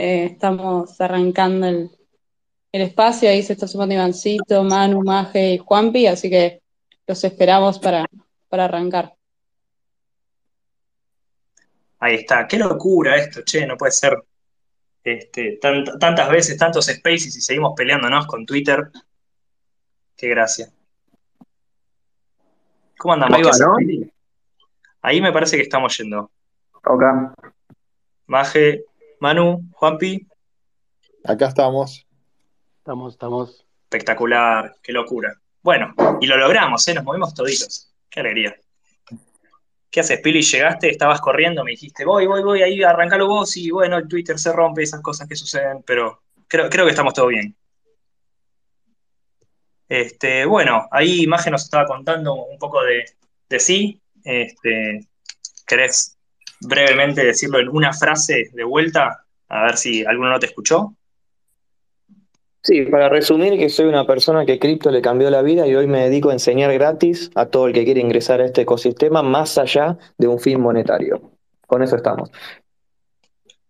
eh, estamos arrancando el, espacio, ahí se está sumando Ivancito, Manu, Maje y Juanpi, así que los esperamos para, para arrancar. Ahí está, qué locura esto, che, no puede ser este, tantas veces, tantos spaces y seguimos peleándonos con Twitter. Qué gracia. ¿Cómo andamos? Ahí, Ahí me parece que estamos yendo. Ok. Maje, Manu, Juanpi. Acá estamos. Estamos, estamos. Espectacular, qué locura. Bueno, y lo logramos, ¿eh? nos movimos toditos. Qué alegría. ¿Qué haces, Pili? Llegaste, estabas corriendo, me dijiste, voy, voy, voy, ahí arrancalo vos y bueno, el Twitter se rompe, esas cosas que suceden, pero creo, creo que estamos todo bien. Este, bueno, ahí Imagen nos estaba contando un poco de, de sí. Este, ¿Querés brevemente decirlo en una frase de vuelta? A ver si alguno no te escuchó. Sí, para resumir que soy una persona que cripto le cambió la vida y hoy me dedico a enseñar gratis a todo el que quiere ingresar a este ecosistema más allá de un fin monetario. Con eso estamos.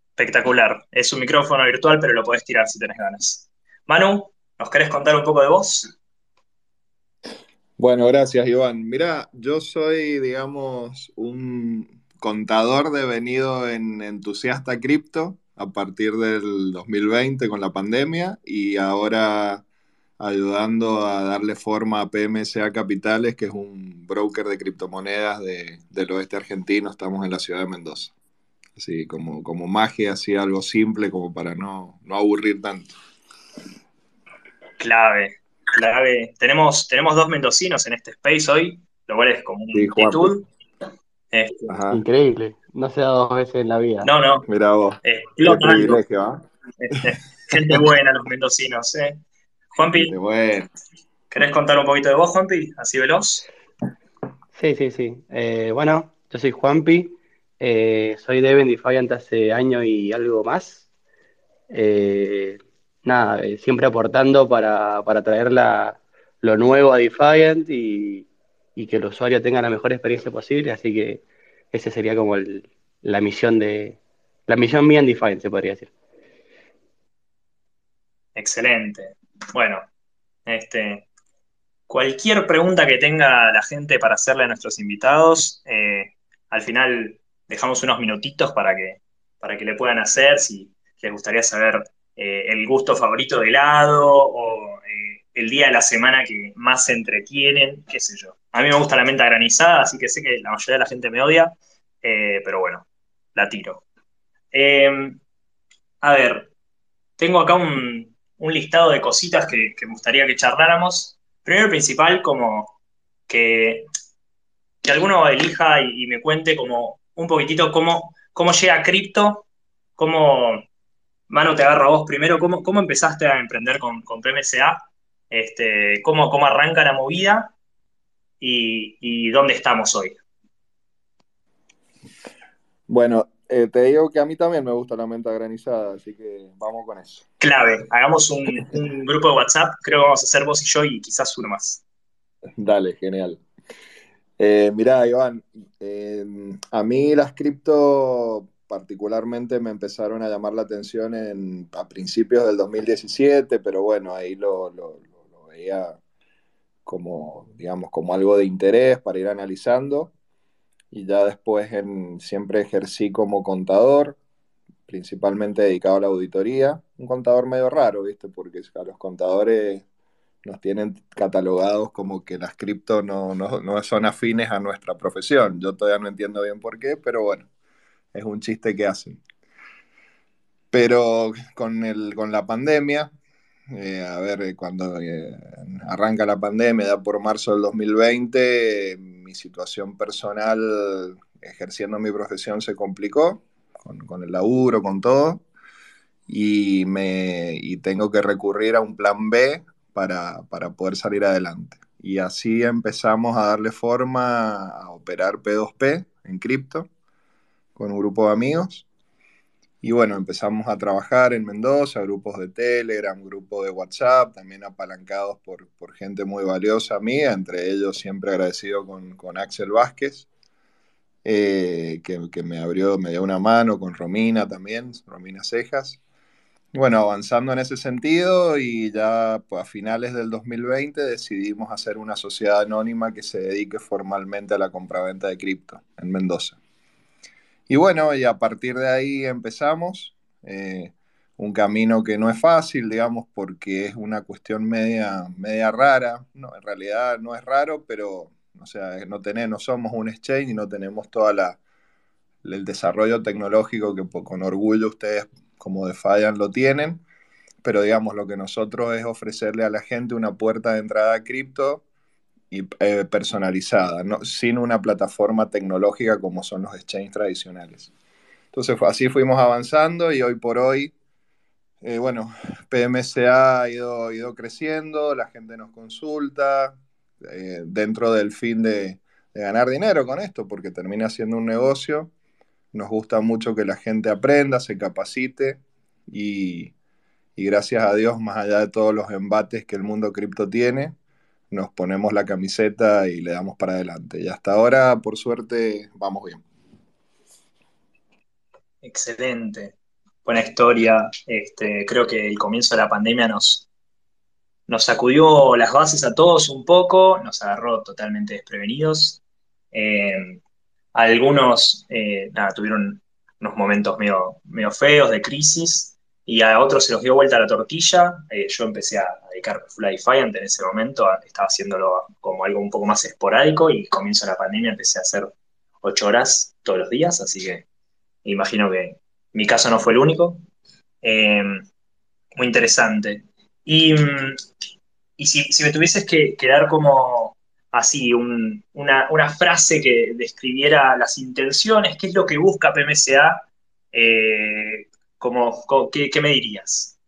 Espectacular. Es un micrófono virtual, pero lo podés tirar si tenés ganas. Manu, ¿nos querés contar un poco de vos? Bueno, gracias, Iván. Mira, yo soy, digamos, un contador devenido en entusiasta cripto a partir del 2020 con la pandemia y ahora ayudando a darle forma a PMSA Capitales, que es un broker de criptomonedas del oeste argentino. Estamos en la ciudad de Mendoza. Así como, como magia, así algo simple como para no, aburrir tanto. Clave, clave. Tenemos, tenemos dos mendocinos en este space hoy, lo cual es como una actitud. Este, Increíble. No se da dos veces en la vida. No, no. Mira vos. Eh, Qué privilegio, ¿ah? Este, gente buena, los mendocinos, ¿eh? Juanpi. Bueno. ¿Querés contar un poquito de vos, Juanpi? Así veloz. Sí, sí, sí. Eh, bueno, yo soy Juanpi. Eh, soy de Defiant hace año y algo más. Eh, nada, siempre aportando para, para traer lo nuevo a Defiant y, y que el usuario tenga la mejor experiencia posible. Así que esa sería como la misión de la misión mía en Define, se podría decir. Excelente. Bueno, este, cualquier pregunta que tenga la gente para hacerle a nuestros invitados, eh, al final dejamos unos minutitos para que, para que le puedan hacer, si les gustaría saber eh, el gusto favorito de helado o el día de la semana que más se entretienen, qué sé yo. A mí me gusta la menta granizada, así que sé que la mayoría de la gente me odia, eh, pero bueno, la tiro. Em, a ver, tengo acá un, listado de cositas que, me gustaría que charláramos. Primero principal, como que, que alguno elija y, me cuente como un poquitito cómo, cómo llega cripto, cómo, Mano, te agarro a vos primero, cómo, cómo empezaste a emprender con, con PMSA, este, cómo, cómo arranca la movida y, dónde estamos hoy. Bueno, eh, te digo que a mí también me gusta la menta granizada, así que vamos con eso. Clave, hagamos un, grupo de WhatsApp, creo que vamos a hacer vos y yo y quizás uno más. Dale, genial. Eh, mirá, Iván, eh, a mí las cripto particularmente me empezaron a llamar la atención a principios del 2017, pero bueno, ahí lo como, digamos, como algo de interés para ir analizando. Y ya después en, siempre ejercí como contador, principalmente dedicado a la auditoría. Un contador medio raro, ¿viste? Porque a los contadores nos tienen catalogados como que las cripto no, no, son afines a nuestra profesión. Yo todavía no entiendo bien por qué, pero bueno, es un chiste que hacen. Pero con, el, con la pandemia, eh, a ver, eh, cuando eh, arranca la pandemia, ya por marzo del 2020, mi situación personal ejerciendo mi profesión se complicó, con, el laburo, con todo, y, me, tengo que recurrir a un plan B para, para poder salir adelante. Y así empezamos a darle forma a operar P2P en cripto con un grupo de amigos y bueno, empezamos a trabajar en Mendoza, grupos de Telegram, grupos de WhatsApp, también apalancados por, gente muy valiosa mía, entre ellos siempre agradecido con, Axel Vázquez, eh, que, me abrió, me dio una mano, con Romina también, Romina Cejas. bueno, avanzando en ese sentido y ya pues, a finales del 2020 decidimos hacer una sociedad anónima que se dedique formalmente a la compraventa de cripto en Mendoza. Y bueno, y a partir de ahí empezamos. Eh, un camino que no es fácil, digamos, porque es una cuestión media, media rara. No, en realidad no es raro, pero o sea, no, tenemos, no somos un exchange y no tenemos todo el desarrollo tecnológico que con orgullo ustedes como Defiant lo tienen, pero digamos, lo que nosotros es ofrecerle a la gente una puerta de entrada a cripto eh, personalizada, sin una plataforma tecnológica como son los exchanges tradicionales. Entonces, así fuimos avanzando y hoy por hoy eh, bueno, PMSA ha ido, creciendo, la gente nos consulta, eh, dentro del fin de, ganar dinero con esto, porque termina siendo un negocio. Nos gusta mucho que la gente aprenda, se capacite y gracias a Dios, más allá de todos los embates que el mundo cripto tiene, nos ponemos la camiseta y le damos para adelante. Y hasta ahora, por suerte, vamos bien. Excelente buena historia. Este, creo que el comienzo de la pandemia nos, nos sacudió las bases a todos un poco, nos agarró totalmente desprevenidos. Eh, algunos eh, tuvieron unos momentos medio, medio, feos de crisis y a otros se los dio vuelta la tortilla. Eh, yo empecé a dedicarme full a Defiant en ese momento, estaba haciéndolo como algo un poco más esporádico y comienzo la pandemia empecé a hacer ocho horas todos los días, así que imagino que mi caso no fue el único. Eh, muy interesante. Y, si, me tuvieses que, dar como así una, frase que describiera las intenciones, qué es lo que busca PMSA, eh, como, ¿qué, me dirías?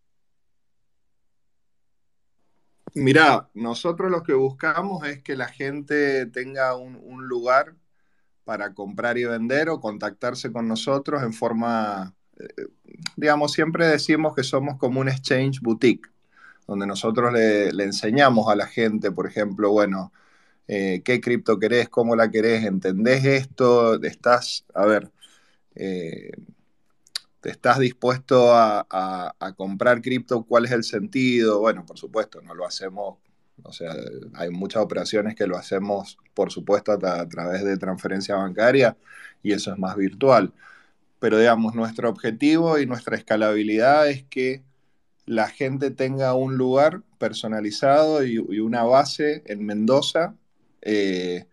Mirá, nosotros lo que buscamos es que la gente tenga un lugar para comprar y vender o contactarse con nosotros en forma, eh, digamos, siempre decimos que somos como un exchange boutique, donde nosotros le, enseñamos a la gente, por ejemplo, bueno, eh, qué cripto querés, cómo la querés, entendés esto, estás, a ver, eh, estás dispuesto a, a comprar cripto, cuál es el sentido, bueno, por supuesto, no lo hacemos o sea, hay muchas operaciones que lo hacemos, por supuesto, a, través de transferencia bancaria y eso es más virtual. Pero digamos, nuestro objetivo y nuestra escalabilidad es que la gente tenga un lugar personalizado y, una base en Mendoza eh,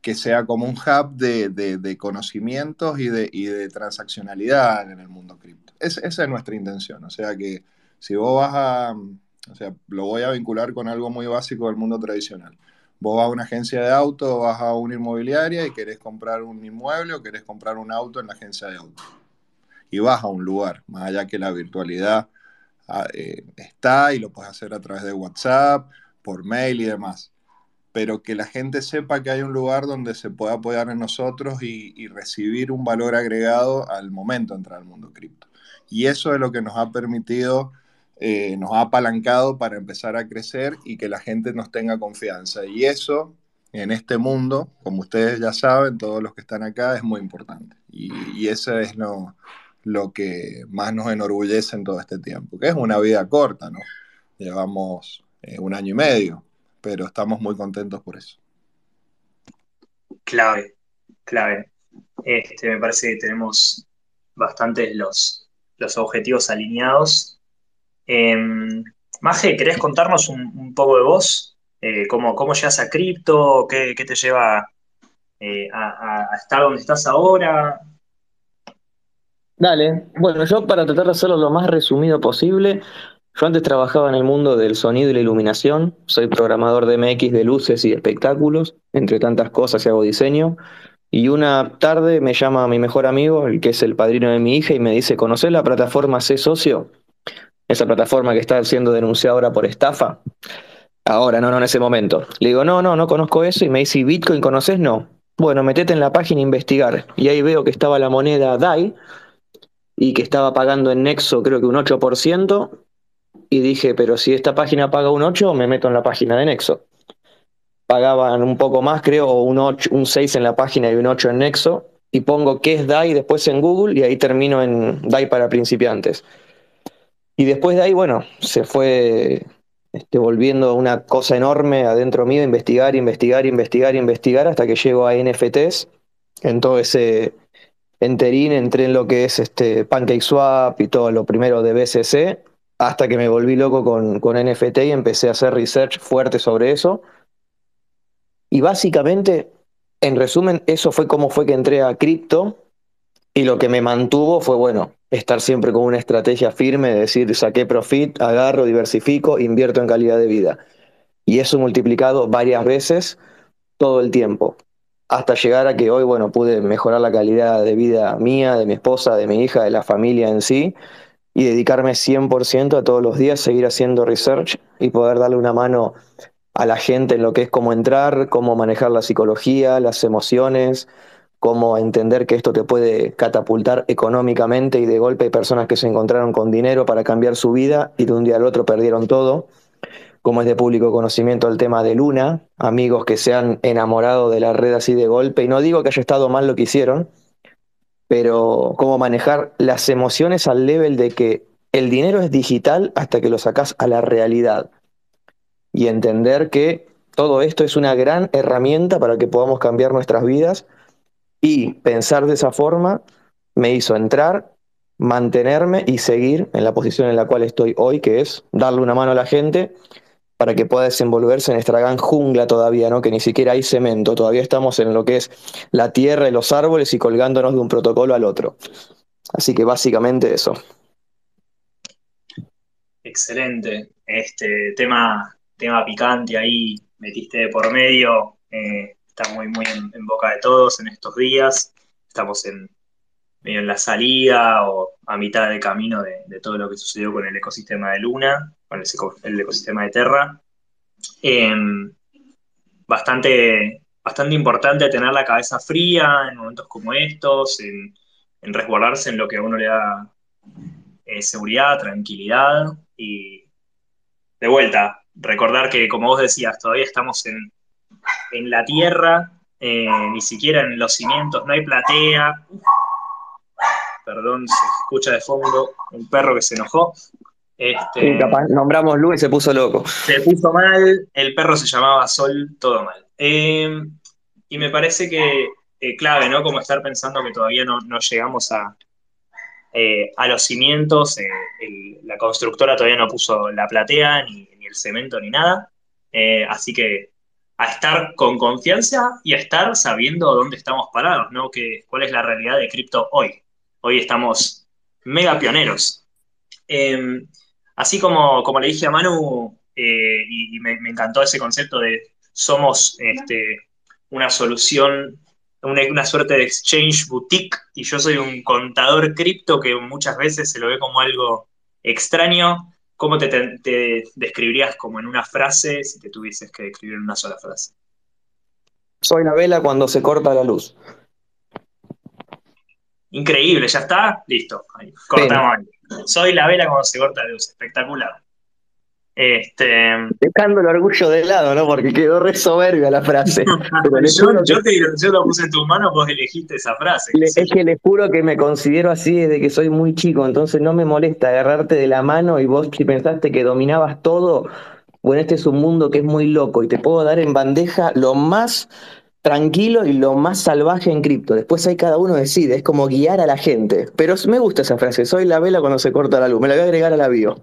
que sea como un hub de, conocimientos y de, de, transaccionalidad en el mundo cripto. esa es nuestra intención. O sea que si vos vas a, o sea, lo voy a vincular con algo muy básico del mundo tradicional. Vos vas a una agencia de auto, vas a una inmobiliaria y querés comprar un inmueble o querés comprar un auto en la agencia de auto. Y vas a un lugar, más allá que la virtualidad ah, eh, está y lo puedes hacer a través de WhatsApp, por mail y demás. Pero que la gente sepa que hay un lugar donde se puede apoyar en nosotros y, y recibir un valor agregado al momento de entrar al mundo cripto. Y eso es lo que nos ha permitido eh, nos ha apalancado para empezar a crecer y que la gente nos tenga confianza. Y eso, en este mundo, como ustedes ya saben, todos los que están acá, es muy importante. Y, eso es lo, lo que más nos enorgullece en todo este tiempo, que es una vida corta, ¿no? Llevamos eh, un año y medio, pero estamos muy contentos por eso. Clave, clave. Este, me parece que tenemos bastantes los, los objetivos alineados eh, Maje, ¿querés contarnos un, poco de vos? Eh, cómo, ¿Cómo llegas a cripto? ¿Qué, te lleva eh, a, estar donde estás ahora? Dale, bueno, yo para tratar de hacerlo lo más resumido posible, yo antes trabajaba en el mundo del sonido y la iluminación, soy programador de MX de luces y espectáculos, entre tantas cosas y hago diseño. Y una tarde me llama mi mejor amigo, el que es el padrino de mi hija, y me dice, ¿conocés la plataforma C Socio? esa plataforma que está siendo denunciada ahora por estafa. Ahora, no, no, en ese momento. Le digo, no, no, no conozco eso. Y me dice, ¿Bitcoin conoces? No. Bueno, metete en la página a investigar. Y ahí veo que estaba la moneda DAI y que estaba pagando en Nexo creo que un 8%. Y dije, pero si esta página paga un 8, me meto en la página de Nexo. Pagaban un poco más, creo, un, 8, un 6 en la página y un 8 en Nexo. Y pongo qué es DAI después en Google y ahí termino en DAI para principiantes. Y después de ahí, bueno, se fue este, volviendo una cosa enorme adentro mío, investigar, investigar, investigar, investigar, hasta que llego a NFTs. En todo ese enterín entré en lo que es este PancakeSwap y todo lo primero de BCC, hasta que me volví loco con, con NFT y empecé a hacer research fuerte sobre eso. Y básicamente, en resumen, eso fue como fue que entré a cripto y lo que me mantuvo fue, bueno, estar siempre con una estrategia firme, de decir, saqué profit, agarro, diversifico, invierto en calidad de vida. Y eso multiplicado varias veces todo el tiempo, hasta llegar a que hoy, bueno, pude mejorar la calidad de vida mía, de mi esposa, de mi hija, de la familia en sí, y dedicarme 100% a todos los días seguir haciendo research y poder darle una mano a la gente en lo que es cómo entrar, cómo manejar la psicología, las emociones, cómo entender que esto te puede catapultar económicamente y de golpe hay personas que se encontraron con dinero para cambiar su vida y de un día al otro perdieron todo, como es de público conocimiento el tema de Luna, amigos que se han enamorado de la red así de golpe, y no digo que haya estado mal lo que hicieron, pero cómo manejar las emociones al level de que el dinero es digital hasta que lo sacas a la realidad. Y entender que todo esto es una gran herramienta para que podamos cambiar nuestras vidas. Y pensar de esa forma me hizo entrar, mantenerme y seguir en la posición en la cual estoy hoy, que es darle una mano a la gente para que pueda desenvolverse en esta gran jungla todavía, ¿no? Que ni siquiera hay cemento, todavía estamos en lo que es la tierra y los árboles y colgándonos de un protocolo al otro. Así que básicamente eso. Excelente. Este tema, tema picante ahí metiste por medio. Eh, está muy, muy en, boca de todos en estos días. Estamos en medio en la salida o a mitad de camino de, de todo lo que sucedió con el ecosistema de Luna, con el, ecosistema de Terra. Eh, bastante, bastante importante tener la cabeza fría en momentos como estos, en, en resguardarse en lo que a uno le da eh, seguridad, tranquilidad y de vuelta, recordar que como vos decías, todavía estamos en, en la tierra, eh, ni siquiera en los cimientos, no hay platea. Perdón, se escucha de fondo un perro que se enojó. Este, sí, capaz, nombramos Lu y se puso loco. Se puso mal, el perro se llamaba Sol, todo mal. Eh, y me parece que eh, clave, ¿no? Como estar pensando que todavía no, no llegamos a, eh, a los cimientos, el, la constructora todavía no puso la platea, ni, ni el cemento, ni nada. así que a estar con confianza y a estar sabiendo dónde estamos parados, ¿no? Que, cuál es la realidad de cripto hoy. Hoy estamos mega pioneros. Eh, así como, como le dije a Manu, eh, y, y me, me, encantó ese concepto de somos este, una solución, una, una, suerte de exchange boutique, y yo soy un contador cripto que muchas veces se lo ve como algo extraño. ¿Cómo te, te, te, describirías como en una frase si te tuvieses que describir en una sola frase? Soy la vela cuando se corta la luz. Increíble, ya está, listo. Ahí, cortamos ahí. Soy la vela cuando se corta la luz, espectacular. Este... Dejando el orgullo de lado, ¿no? Porque quedó re soberbia la frase. yo, yo, te, yo, lo puse en tus manos, vos elegiste esa frase. Le, es que les juro que me considero así desde que soy muy chico, entonces no me molesta agarrarte de la mano y vos si pensaste que dominabas todo, bueno, este es un mundo que es muy loco y te puedo dar en bandeja lo más tranquilo y lo más salvaje en cripto. Después ahí cada uno decide, es como guiar a la gente. Pero me gusta esa frase, soy la vela cuando se corta la luz, me la voy a agregar a la bio.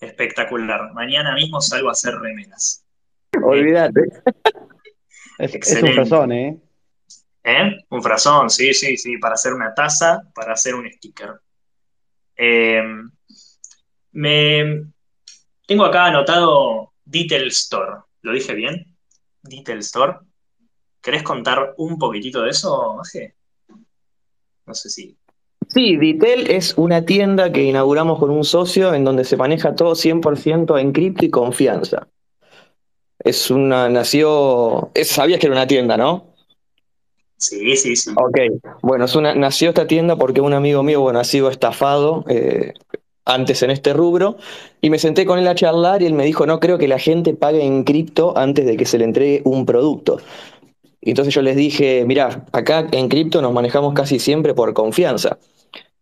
Espectacular. Mañana mismo salgo a hacer remeras. Olvídate. es, es, un frazón, ¿eh? ¿eh? Un frazón, sí, sí, sí, para hacer una taza, para hacer un sticker. Eh, me tengo acá anotado Detail Store. ¿Lo dije bien? Detail Store. ¿Querés contar un poquitito de eso, Maje? No sé si Sí, Ditel es una tienda que inauguramos con un socio en donde se maneja todo 100% en cripto y confianza. Es una, nació, es, sabías que era una tienda, ¿no? Sí, sí, sí. Ok, bueno, es una, nació esta tienda porque un amigo mío, bueno, ha sido estafado eh, antes en este rubro y me senté con él a charlar y él me dijo, no creo que la gente pague en cripto antes de que se le entregue un producto. Entonces yo les dije, mira, acá en cripto nos manejamos casi siempre por confianza.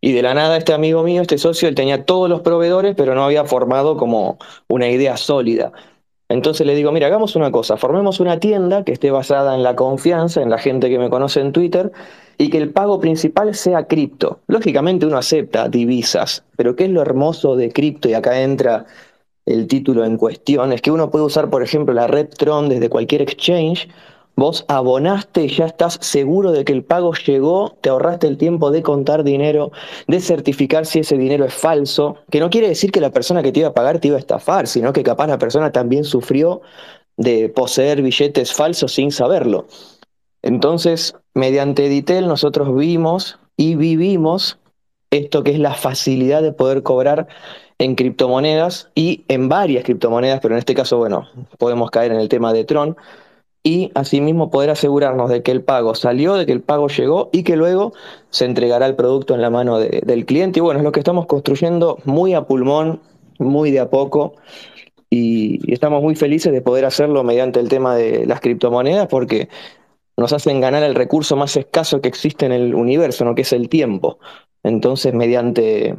Y de la nada este amigo mío, este socio, él tenía todos los proveedores, pero no había formado como una idea sólida. Entonces le digo, mira, hagamos una cosa, formemos una tienda que esté basada en la confianza, en la gente que me conoce en Twitter, y que el pago principal sea cripto. Lógicamente uno acepta divisas, pero ¿qué es lo hermoso de cripto? Y acá entra el título en cuestión, es que uno puede usar, por ejemplo, la red Tron desde cualquier exchange, vos abonaste ya estás seguro de que el pago llegó, te ahorraste el tiempo de contar dinero, de certificar si ese dinero es falso, que no quiere decir que la persona que te iba a pagar te iba a estafar, sino que capaz la persona también sufrió de poseer billetes falsos sin saberlo. Entonces, mediante Ditel nosotros vimos y vivimos esto que es la facilidad de poder cobrar en criptomonedas y en varias criptomonedas, pero en este caso, bueno, podemos caer en el tema de Tron, y asimismo poder asegurarnos de que el pago salió, de que el pago llegó y que luego se entregará el producto en la mano de, del cliente. Y bueno, es lo que estamos construyendo muy a pulmón, muy de a poco, y, y estamos muy felices de poder hacerlo mediante el tema de las criptomonedas porque nos hacen ganar el recurso más escaso que existe en el universo, ¿no? que es el tiempo. Entonces, mediante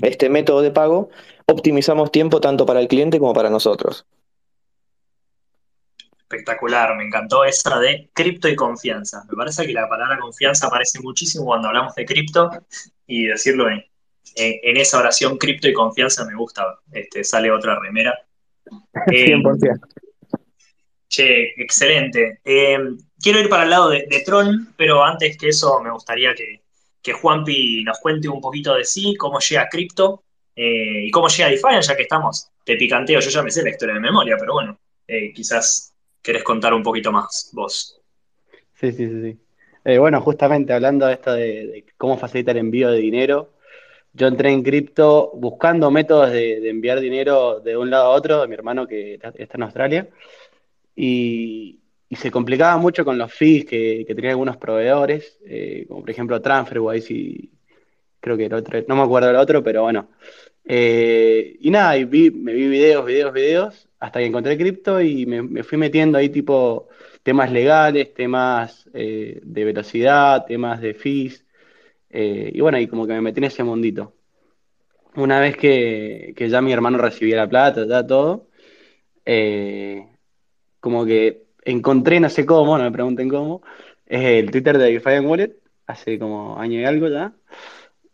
este método de pago, optimizamos tiempo tanto para el cliente como para nosotros. Espectacular, me encantó esa de cripto y confianza. Me parece que la palabra confianza aparece muchísimo cuando hablamos de cripto y decirlo en, en, esa oración cripto y confianza me gusta. Este, sale otra remera. 100%. Eh, che, excelente. Eh, quiero ir para el lado de, de, Tron, pero antes que eso me gustaría que, que Juanpi nos cuente un poquito de sí, cómo llega a cripto eh, y cómo llega a Defiant, ya que estamos de picanteo. Yo ya me sé la historia de memoria, pero bueno, quizás querés contar un poquito más vos. Sí, sí, sí. sí. Eh, bueno, justamente hablando de esto de, de, cómo facilitar el envío de dinero, yo entré en cripto buscando métodos de, de, enviar dinero de un lado a otro, de mi hermano que está en Australia, y, y se complicaba mucho con los fees que, que tenían algunos proveedores, eh, como por ejemplo TransferWise y creo que el otro, no me acuerdo el otro, pero bueno. Eh, y nada, y vi, me vi videos, videos, videos, hasta que encontré cripto y me, me, fui metiendo ahí tipo temas legales, temas eh, de velocidad, temas de fees, eh, y bueno, y como que me metí en ese mundito. Una vez que, que ya mi hermano recibía la plata, ya todo, eh, como que encontré, no sé cómo, no me pregunten cómo, el Twitter de Defiant Wallet, hace como año y algo ya.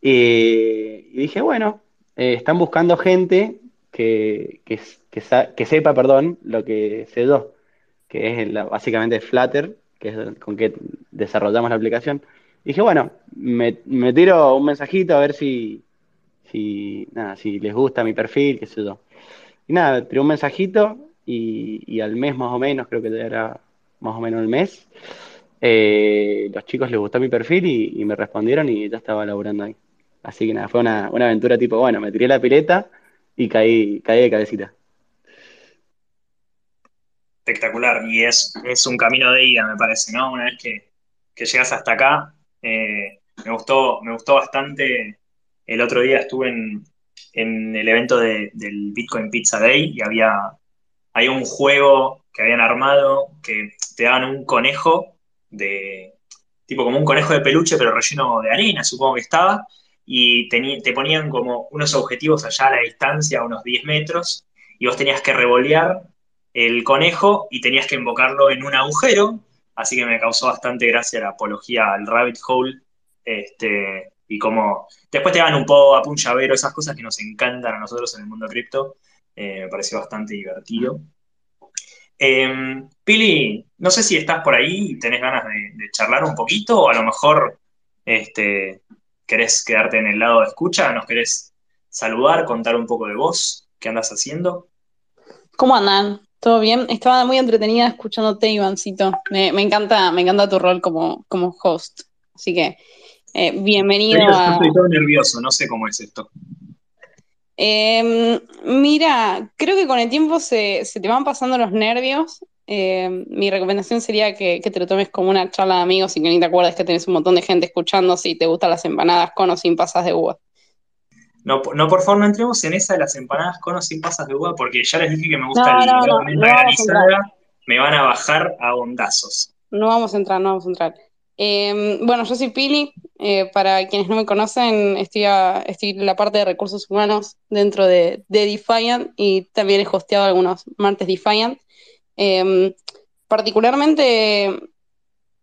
Y dije, bueno, eh, están buscando gente que, que, sepa, perdón, lo que sé yo, que es básicamente Flutter, que es con que desarrollamos la aplicación. Y dije, bueno, me, me, tiro un mensajito a ver si, si, nada, si les gusta mi perfil, qué sé yo. Y nada, tiré un mensajito y, y, al mes más o menos, creo que era más o menos el mes, eh, los chicos les gustó mi perfil y, y, me respondieron y ya estaba laburando ahí. Así que nada, fue una, una, aventura tipo, bueno, me tiré la pileta y caí, caí de cabecita. Espectacular, y es, es un camino de ida, me parece, ¿no? Una vez que, que llegas hasta acá, eh, me, gustó, me gustó bastante. El otro día estuve en, en el evento de, del Bitcoin Pizza Day y había hay un juego que habían armado que te daban un conejo de tipo como un conejo de peluche pero relleno de arena, supongo que estaba, y te, ponían como unos objetivos allá a la distancia, a unos 10 metros, y vos tenías que revolear el conejo y tenías que invocarlo en un agujero, así que me causó bastante gracia la apología al rabbit hole, este, y como después te dan un pop-up, un llavero, esas cosas que nos encantan a nosotros en el mundo cripto, eh, me pareció bastante divertido. Eh, Pili, no sé si estás por ahí y tenés ganas de, de, charlar un poquito, o a lo mejor este, querés quedarte en el lado de escucha, nos querés saludar, contar un poco de vos, qué andas haciendo. ¿Cómo andan? ¿Todo bien? Estaba muy entretenida escuchándote, Ivancito. Me, me encanta, me encanta tu rol como, como host. Así que, eh, bienvenido a... Estoy todo nervioso, no sé cómo es esto. Eh, mira, creo que con el tiempo se, se te van pasando los nervios. Eh, mi recomendación sería que, que, te lo tomes como una charla de amigos y que ni te acuerdes que tenés un montón de gente escuchando si te gustan las empanadas con o sin pasas de uva. No, no, por favor, no entremos en esa de las empanadas con o sin pasas de uva, porque ya les dije que me gusta no, el no, no me van a bajar a bondazos. No vamos a entrar, no vamos a entrar. Eh, bueno, yo soy Pili, Eh, para quienes no me conocen, estoy, a, estoy, en la parte de recursos humanos dentro de, de Defiant y también he hosteado algunos martes Defiant. Eh, particularmente,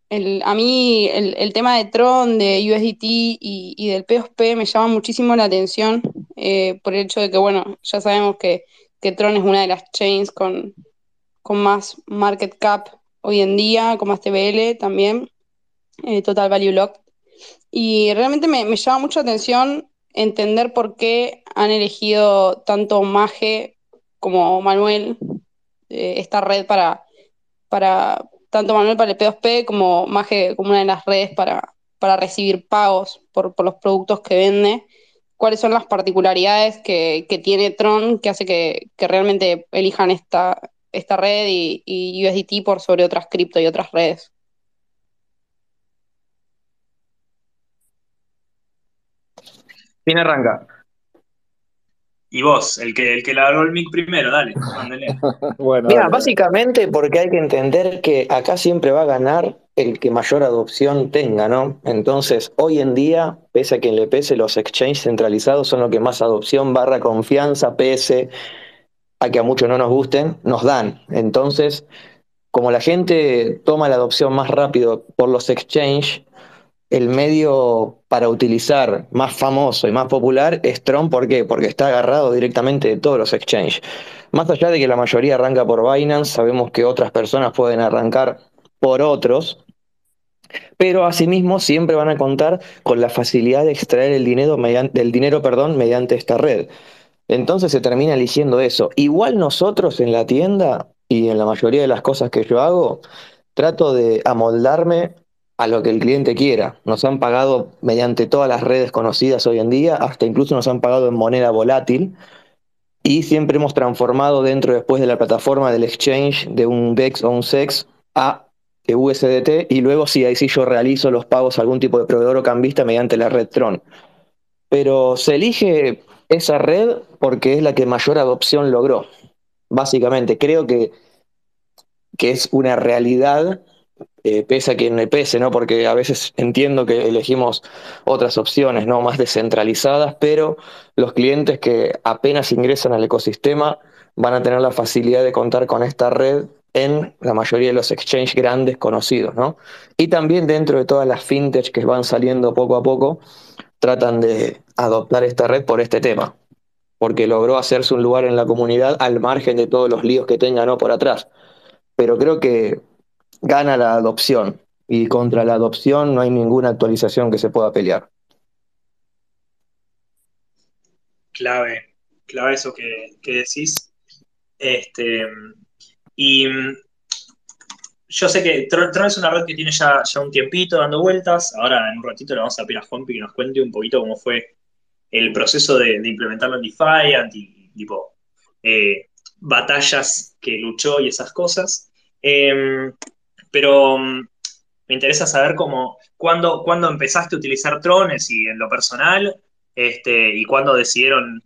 el, a mí el, el, tema de Tron, de USDT y, y, del P2P me llama muchísimo la atención eh, por el hecho de que, bueno, ya sabemos que, que Tron es una de las chains con, con más market cap hoy en día, con más TBL también, eh, Total Value Locked. Y realmente me, me, llama mucho la atención entender por qué han elegido tanto Mage como Manuel eh, esta red para, para, tanto Manuel para el P2P como Mage como una de las redes para, para recibir pagos por, por, los productos que vende. ¿Cuáles son las particularidades que, que tiene Tron que hace que, que realmente elijan esta, esta red y, y USDT por sobre otras cripto y otras redes? ¿Quién arranca? Y vos, el que, el que largó el mic primero, dale, mándale. bueno, Mira, dale. básicamente porque hay que entender que acá siempre va a ganar el que mayor adopción tenga, ¿no? Entonces, hoy en día, pese a que en le pese, los exchanges centralizados son los que más adopción barra confianza, pese a que a muchos no nos gusten, nos dan. Entonces, como la gente toma la adopción más rápido por los exchanges, el medio para utilizar más famoso y más popular es Tron, ¿por qué? Porque está agarrado directamente de todos los exchanges. Más allá de que la mayoría arranca por Binance, sabemos que otras personas pueden arrancar por otros, pero asimismo siempre van a contar con la facilidad de extraer el dinero, mediante, dinero perdón, mediante esta red. Entonces se termina eligiendo eso. Igual nosotros en la tienda y en la mayoría de las cosas que yo hago, trato de amoldarme a lo que el cliente quiera. Nos han pagado mediante todas las redes conocidas hoy en día, hasta incluso nos han pagado en moneda volátil. Y siempre hemos transformado dentro después de la plataforma del exchange de un DEX o un SEX a USDT y luego sí, ahí sí yo realizo los pagos a algún tipo de proveedor o cambista mediante la red Tron. Pero se elige esa red porque es la que mayor adopción logró. Básicamente, creo que, que es una realidad eh, pese a quien le pese, ¿no? Porque a veces entiendo que elegimos otras opciones, ¿no? Más descentralizadas, pero los clientes que apenas ingresan al ecosistema van a tener la facilidad de contar con esta red en la mayoría de los exchanges grandes conocidos, ¿no? Y también dentro de todas las fintech que van saliendo poco a poco, tratan de adoptar esta red por este tema, porque logró hacerse un lugar en la comunidad al margen de todos los líos que tengan ¿no? por atrás. Pero creo que gana la adopción y contra la adopción no hay ninguna actualización que se pueda pelear. Clave, clave eso que, que decís. Este, y yo sé que Tron, es una red que tiene ya, ya, un tiempito dando vueltas. Ahora en un ratito le vamos a pedir a Juanpi que nos cuente un poquito cómo fue el proceso de, de implementarlo en Defiant y tipo eh, batallas que luchó y esas cosas. Eh, pero um, me interesa saber cómo, cuándo, cuándo empezaste a utilizar Trones y en lo personal, este, y cuándo decidieron,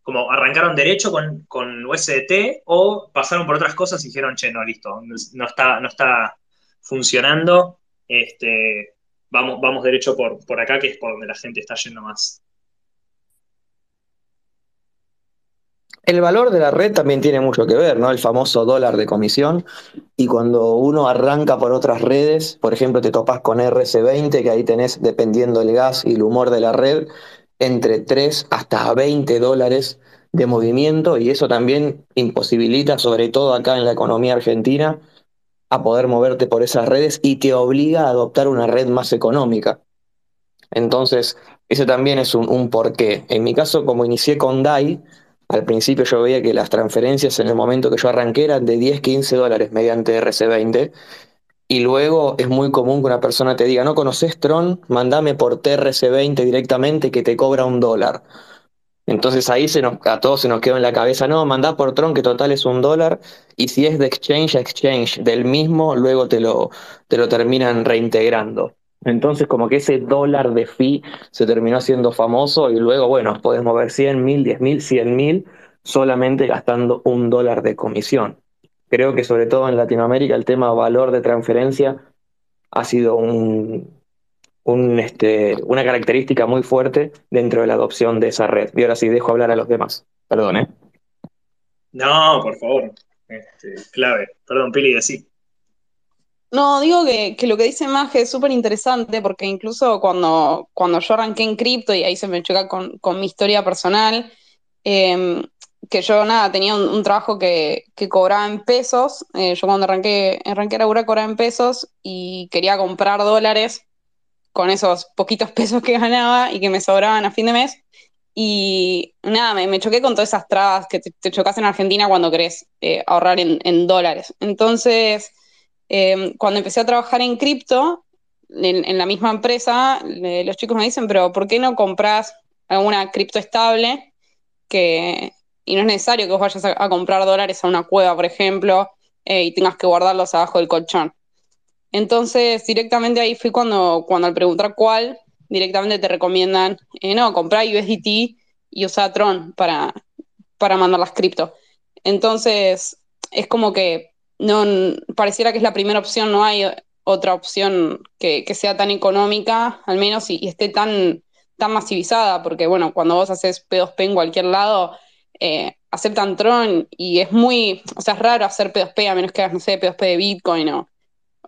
como arrancaron derecho con, con USDT o pasaron por otras cosas y dijeron, che, no, listo, no está, no está funcionando, este, vamos, vamos derecho por, por acá, que es por donde la gente está yendo más. El valor de la red también tiene mucho que ver, ¿no? El famoso dólar de comisión. Y cuando uno arranca por otras redes, por ejemplo, te topas con RC20, que ahí tenés, dependiendo del gas y el humor de la red, entre 3 hasta 20 dólares de movimiento. Y eso también imposibilita, sobre todo acá en la economía argentina, a poder moverte por esas redes y te obliga a adoptar una red más económica. Entonces, ese también es un, un porqué. En mi caso, como inicié con DAI, al principio yo veía que las transferencias en el momento que yo arranqué eran de 10, 15 dólares mediante RC20. Y luego es muy común que una persona te diga, no conoces Tron, mandame por TRC20 directamente que te cobra un dólar. Entonces ahí se nos, a todos se nos quedó en la cabeza, no, mandá por Tron que total es un dólar. Y si es de exchange a exchange del mismo, luego te lo, te lo terminan reintegrando. Entonces, como que ese dólar de fee se terminó haciendo famoso y luego, bueno, podés mover 100 mil, 10 mil, 100 mil solamente gastando un dólar de comisión. Creo que sobre todo en Latinoamérica el tema valor de transferencia ha sido un, este, una característica muy fuerte dentro de la adopción de esa red. Y ahora sí, dejo hablar a los demás. Perdón, ¿eh? No, por favor. Este, clave. Perdón, Pili, así. No, digo que, lo que dice Maje es súper interesante porque incluso cuando, cuando yo arranqué en cripto y ahí se me choca con, con mi historia personal, eh, que yo nada, tenía un, trabajo que, que, cobraba en pesos, eh, yo cuando arranqué, arranqué a laburar cobraba en pesos y quería comprar dólares con esos poquitos pesos que ganaba y que me sobraban a fin de mes. Y nada, me, me choqué con todas esas trabas que te, chocas en Argentina cuando querés eh, ahorrar en, dólares. Entonces, eh, cuando empecé a trabajar en cripto, en, la misma empresa, los chicos me dicen, pero ¿por qué no compras alguna cripto estable? Que, y no es necesario que vos vayas a, a comprar dólares a una cueva, por ejemplo, eh, y tengas que guardarlos abajo del colchón. Entonces, directamente ahí fui cuando, cuando al preguntar cuál, directamente te recomiendan, eh, no, comprar USDT y usar Tron para, para mandar las cripto. Entonces, es como que no pareciera que es la primera opción, no hay otra opción que, que sea tan económica, al menos, y, esté tan, tan masivizada, porque bueno, cuando vos haces P2P en cualquier lado, eh, aceptan Tron y es muy, o sea, es raro hacer P2P a menos que hagas, no sé, P2P de Bitcoin o,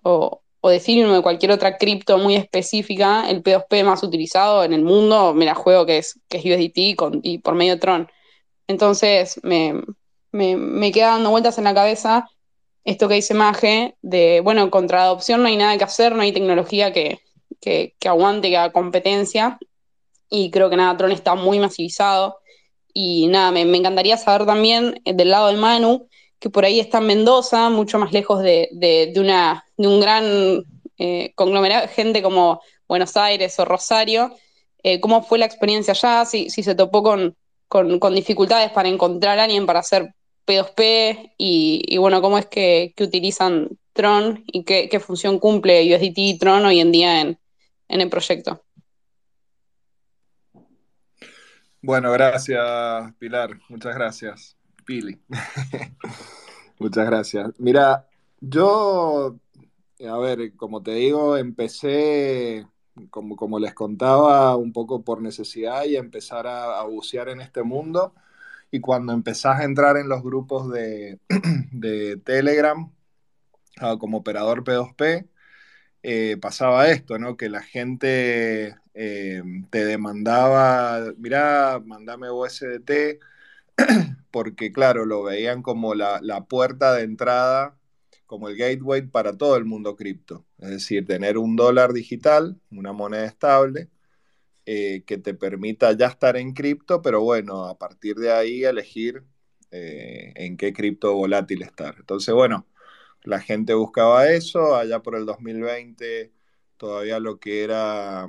o, o de Ethereum o de cualquier otra cripto muy específica, el P2P más utilizado en el mundo, me la juego que es, que es USDT con, y por medio Tron. Entonces me, me, me, queda dando vueltas en la cabeza esto que dice Maje, de, bueno, contra adopción no hay nada que hacer, no hay tecnología que, que, aguante, que haga competencia, y creo que nada, Tron está muy masivizado, y nada, me, me encantaría saber también eh, del lado del Manu, que por ahí está en Mendoza, mucho más lejos de, de, de una, de un gran eh, conglomerado gente como Buenos Aires o Rosario. Eh, ¿Cómo fue la experiencia allá? Si, si se topó con, con, con, dificultades para encontrar a alguien para hacer P2P y, bueno, cómo es que, utilizan Tron y qué, función cumple USDT y Tron hoy en día en, el proyecto. Bueno, gracias Pilar, muchas gracias. Pili. Muchas gracias. Mira, yo, a ver, como te digo, empecé, como, les contaba, un poco por necesidad y empezar a, bucear en este mundo. Y cuando empezás a entrar en los grupos de, de Telegram uh, como operador P2P, eh, pasaba esto, ¿no? Que la gente eh, te demandaba, mira, mandame USDT porque claro, lo veían como la, la, puerta de entrada, como el gateway para todo el mundo cripto. Es decir, tener un dólar digital, una moneda estable, eh, que te permita ya estar en cripto, pero bueno, a partir de ahí elegir eh, en qué cripto volátil estar. Entonces, bueno, la gente buscaba eso, allá por el 2020 todavía lo que era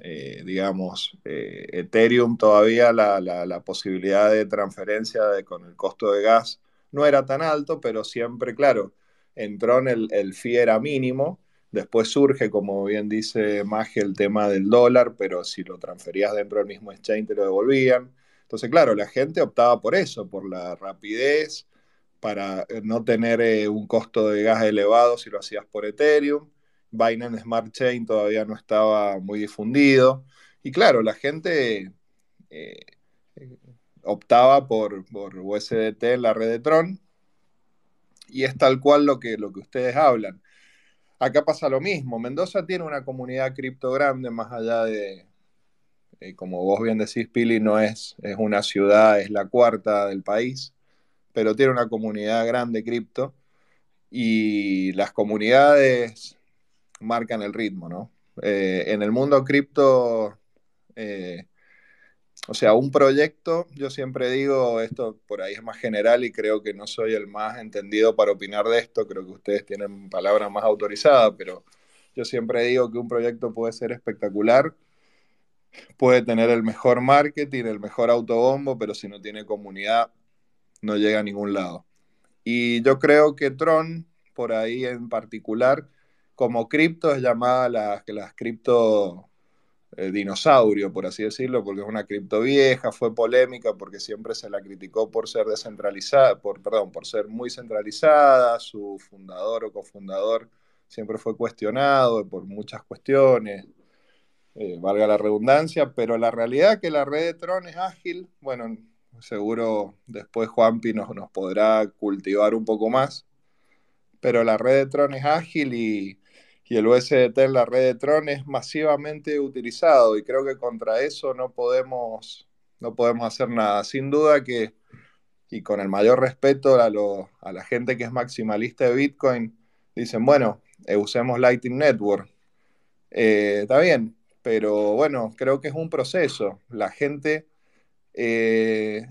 eh, digamos, Ethereum todavía la, la, posibilidad de transferencia con el costo de gas no era tan alto, pero siempre, claro, en Tron el, el fee era mínimo, después surge, como bien dice Magia, el tema del dólar, pero si lo transferías dentro del mismo exchange te lo devolvían. Entonces, claro, la gente optaba por eso, por la rapidez, para no tener eh, un costo de gas elevado si lo hacías por Ethereum. Binance Smart Chain todavía no estaba muy difundido. Y claro, la gente eh, optaba por, por, USDT en la red de Tron. Y es tal cual lo que, lo que ustedes hablan. Acá pasa lo mismo. Mendoza tiene una comunidad cripto grande, más allá de, eh, como vos bien decís, Pili, no es, es una ciudad, es la cuarta del país, pero tiene una comunidad grande cripto. Y las comunidades marcan el ritmo, ¿no? Eh, en el mundo cripto, eh, o sea, un proyecto, yo siempre digo, esto por ahí es más general y creo que no soy el más entendido para opinar de esto, creo que ustedes tienen palabras más autorizadas, pero yo siempre digo que un proyecto puede ser espectacular, puede tener el mejor marketing, el mejor autobombo, pero si no tiene comunidad, no llega a ningún lado. Y yo creo que Tron, por ahí en particular, como cripto es llamada las, las cripto eh, dinosaurio, por así decirlo, porque es una cripto vieja, fue polémica porque siempre se la criticó por ser descentralizada, por, perdón, por ser muy centralizada, su fundador o cofundador siempre fue cuestionado por muchas cuestiones. eh, valga la redundancia, pero la realidad es que la red de Tron es ágil, bueno, seguro después Juanpi nos, nos podrá cultivar un poco más, pero la red de Tron es ágil y, y el USDT en la red de Tron es masivamente utilizado y creo que contra eso no podemos, no podemos hacer nada. Sin duda que, y con el mayor respeto a, lo, a la gente que es maximalista de Bitcoin, dicen, bueno, eh, usemos Lightning Network. Eh, está bien, pero bueno, creo que es un proceso. La gente, eh,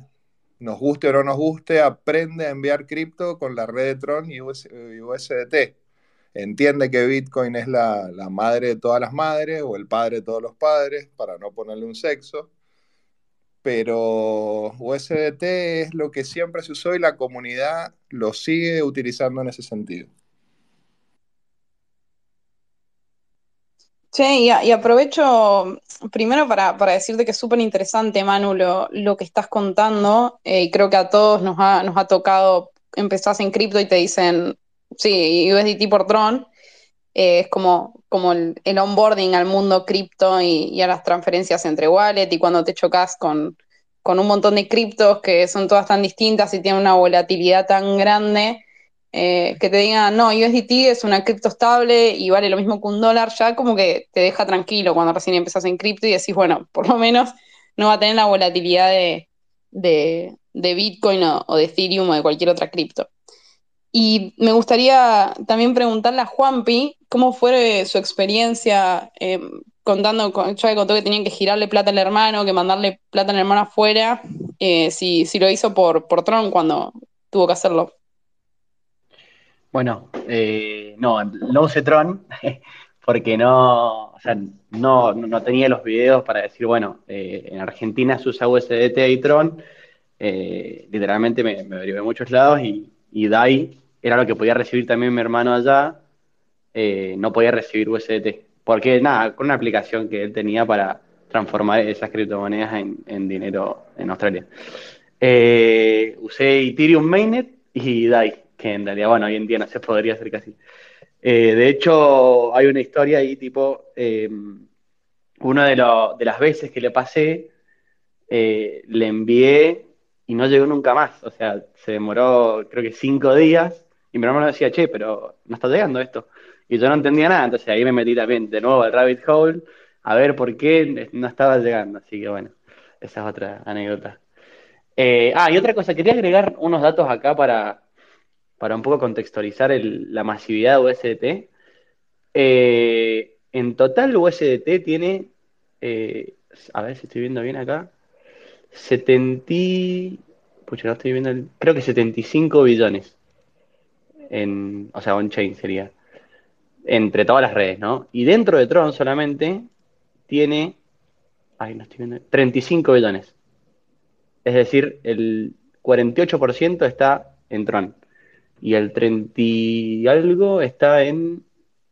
nos guste o no nos guste, aprende a enviar cripto con la red de Tron y, USDT. Entiende que Bitcoin es la, la, madre de todas las madres o el padre de todos los padres, para no ponerle un sexo. Pero USDT es lo que siempre se usó y la comunidad lo sigue utilizando en ese sentido. Sí, y, aprovecho primero para, decirte que es súper interesante, Manu, lo, que estás contando. Eh, creo que a todos nos ha, nos ha tocado, empezás en cripto y te dicen, sí, USDT por Tron. Eh, es como, como el, onboarding al mundo cripto y, a las transferencias entre wallet. Y cuando te chocas con, con un montón de criptos que son todas tan distintas y tienen una volatilidad tan grande eh, que te digan, no, USDT es una cripto estable y vale lo mismo que un dólar, ya como que te deja tranquilo cuando recién empezás en cripto y decís, bueno, por lo menos no va a tener la volatilidad de, Bitcoin o, de Ethereum o de cualquier otra cripto. Y me gustaría también preguntarle a Juanpi cómo fue su experiencia eh, contando, ya contó que tenían que girarle plata al hermano, que mandarle plata al hermano afuera, eh, si, lo hizo por, por Tron cuando tuvo que hacerlo. Bueno, eh, no, no usé Tron porque no, o sea, no, no, tenía los videos para decir, bueno, eh, en Argentina se usa USDT y Tron. Literalmente me, me de muchos lados y, y DAI era lo que podía recibir también mi hermano allá. no podía recibir USDT. Porque nada, con una aplicación que él tenía para transformar esas criptomonedas en, en dinero en Australia. usé Ethereum Mainnet y DAI que en realidad, bueno, hoy en día no se podría hacer casi. Eh, de hecho, hay una historia ahí, tipo, eh, una de, de, las veces que le pasé, eh, le envié y no llegó nunca más. O sea, se demoró creo que cinco días y mi hermano decía, che, pero no está llegando esto. Y yo no entendía nada, entonces ahí me metí también de nuevo al rabbit hole a ver por qué no estaba llegando. Así que bueno, esa es otra anécdota. ah, y otra cosa, quería agregar unos datos acá para, para un poco contextualizar la masividad de USDT. Eh, en total, USDT tiene, eh, a ver si estoy viendo bien acá, 70, pucha, no estoy viendo, creo que 75 billones. En, o sea, on-chain sería. Entre todas las redes, ¿no? Y dentro de Tron solamente tiene, ay, no estoy viendo, 35 billones. Es decir, el 48% está en Tron y el 30 y algo está en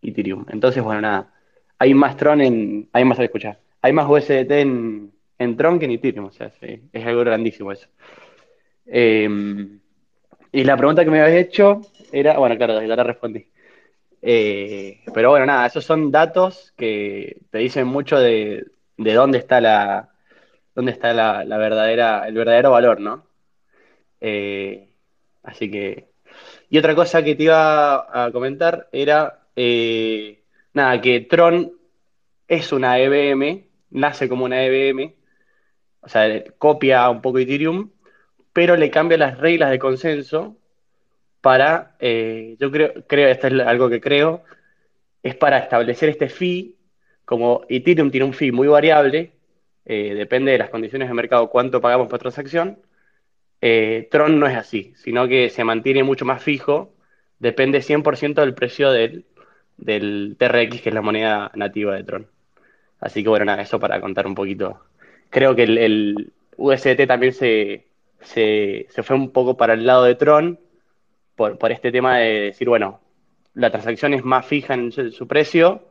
Ethereum. Entonces, bueno, nada, hay más Tron en, hay más escuchar, hay más USDT en, en Tron que en Ethereum, o sea, es algo grandísimo eso. Em, y la pregunta que me habías hecho era, bueno, claro, ya la respondí. Eh, pero bueno, nada, esos son datos que te dicen mucho de, de dónde está la dónde está la, la, verdadera, el verdadero valor, ¿no? Eh, así que y otra cosa que te iba a comentar era, eh, nada, que Tron es una EVM, nace como una EVM, o sea, copia un poco Ethereum, pero le cambia las reglas de consenso para, eh, yo creo, creo, esto es algo que creo, es para establecer este fee, como Ethereum tiene un fee muy variable, eh, depende de las condiciones de mercado cuánto pagamos por transacción, eh, Tron no es así, sino que se mantiene mucho más fijo, depende 100% del precio del, TRX, que es la moneda nativa de Tron. Así que bueno, nada, eso para contar un poquito. Creo que el, USDT también se, se, fue un poco para el lado de Tron por, este tema de decir, bueno, la transacción es más fija en su, precio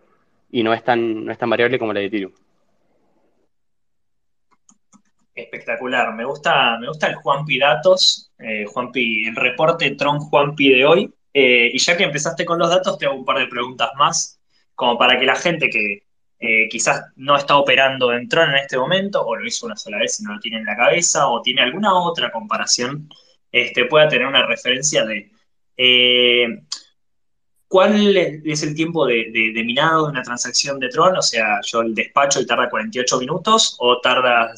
y no es, tan, no es tan variable como la de Ethereum. Espectacular, me gusta, me gusta el Juanpi Datos, eh, Juanpi, el reporte Tron Juanpi de hoy. Eh, y ya que empezaste con los datos, te hago un par de preguntas más, como para que la gente que, eh, quizás no está operando en Tron en este momento, o lo hizo una sola vez y no lo tiene en la cabeza, o tiene alguna otra comparación, este, pueda tener una referencia de eh, cuál es el tiempo de, minado de una transacción de Tron, o sea, yo el despacho y tarda 48 minutos, o tarda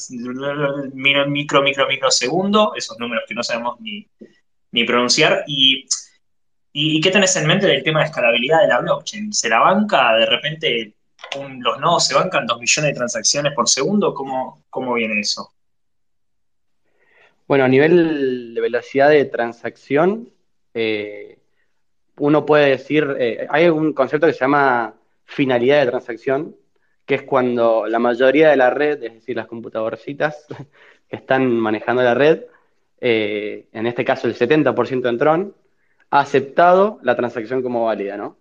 micro, micro, micro segundo, esos números que no sabemos ni, pronunciar, y ¿Y, qué tenés en mente del tema de escalabilidad de la blockchain? ¿Se la banca de repente los nodos se bancan dos millones de transacciones por segundo? ¿Cómo, cómo viene eso? Bueno, a nivel de velocidad de transacción, eh, uno puede decir, eh, hay un concepto que se llama finalidad de transacción, que es cuando la mayoría de la red, es decir, las computadorcitas que están manejando la red, eh, en este caso el 70% en Tron, ha aceptado la transacción como válida, ¿no?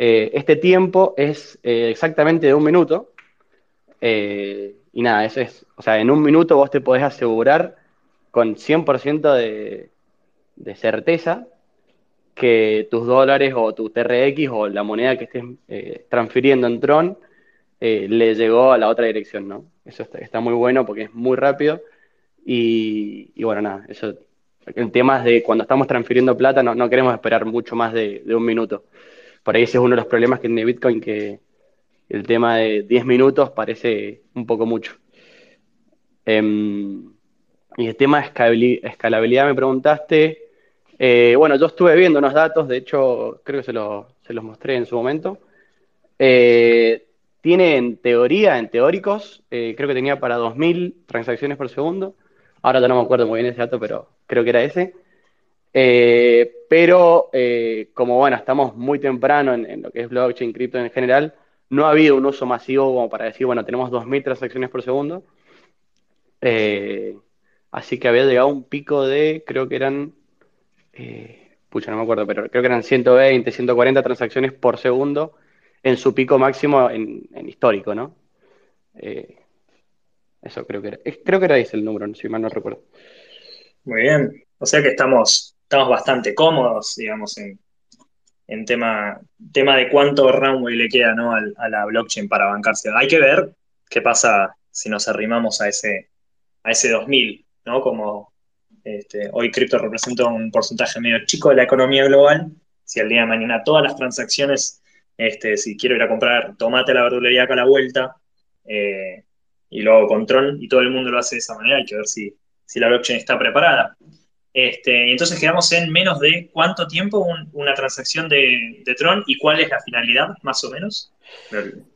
Este tiempo es exactamente de un minuto. Y nada, eso es, o sea, en un minuto vos te podés asegurar con 100% de, de certeza que tus dólares o tu TRX o la moneda que estés transfiriendo en Tron le llegó a la otra dirección, ¿no? Eso está, muy bueno porque es muy rápido. Y, bueno, nada, eso el tema es de cuando estamos transfiriendo plata no, no queremos esperar mucho más de, un minuto. Por ahí ese es uno de los problemas que tiene Bitcoin, que el tema de 10 minutos parece un poco mucho. Em, y el tema de escalabilidad me preguntaste. Eh, bueno, yo estuve viendo unos datos, de hecho creo que se, los mostré en su momento. Eh, tiene en teoría, en teóricos, eh, creo que tenía para 2.000 transacciones por segundo. Ahora ya no me acuerdo muy bien ese dato, pero creo que era ese. Eh, pero como bueno, estamos muy temprano en, lo que es blockchain, cripto en general, no ha habido un uso masivo como para decir, bueno, tenemos 2.000 transacciones por segundo. Así que había llegado un pico de, creo que eran, pucha, no me acuerdo, pero creo que eran 120, 140 transacciones por segundo en su pico máximo en, histórico, ¿no? eso creo que era. Creo que era ese el número, si mal no recuerdo. Muy bien. O sea que estamos, estamos bastante cómodos, digamos, en, tema, tema de cuánto runway le queda ¿no? a, la blockchain para bancarse. Hay que ver qué pasa si nos arrimamos a ese, a ese 2000, ¿no? Como este, hoy cripto representa un porcentaje medio chico de la economía global. Si al día de mañana todas las transacciones, este, si quiero ir a comprar tomate a la verdulería acá a la vuelta, eh, y luego con Tron, y todo el mundo lo hace de esa manera, hay que ver si, si la blockchain está preparada. Este, entonces quedamos en menos de cuánto tiempo una transacción de, Tron y cuál es la finalidad, más o menos.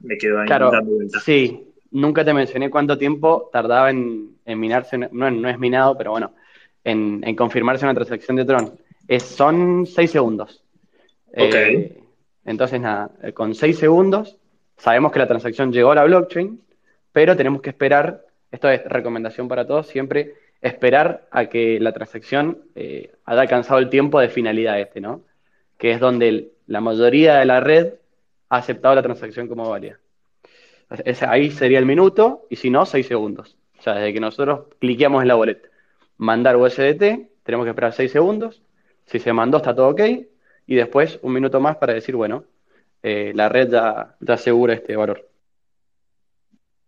Me quedo ahí dando vuelta. Sí, nunca te mencioné cuánto tiempo tardaba en, minarse, no, no, es minado, pero bueno, en, confirmarse una transacción de Tron. Es, son seis segundos. Ok. Eh, entonces, nada, eh, con seis segundos sabemos que la transacción llegó a la blockchain, pero tenemos que esperar, esto es recomendación para todos, siempre esperar a que la transacción eh, haya alcanzado el tiempo de finalidad este, ¿no? Que es donde la mayoría de la red ha aceptado la transacción como válida. ahí sería el minuto y si no, seis segundos. O sea, desde que nosotros cliqueamos en la boleta, mandar USDT, tenemos que esperar seis segundos. Si se mandó, está todo ok. Y después un minuto más para decir, bueno, eh, la red ya asegura este valor.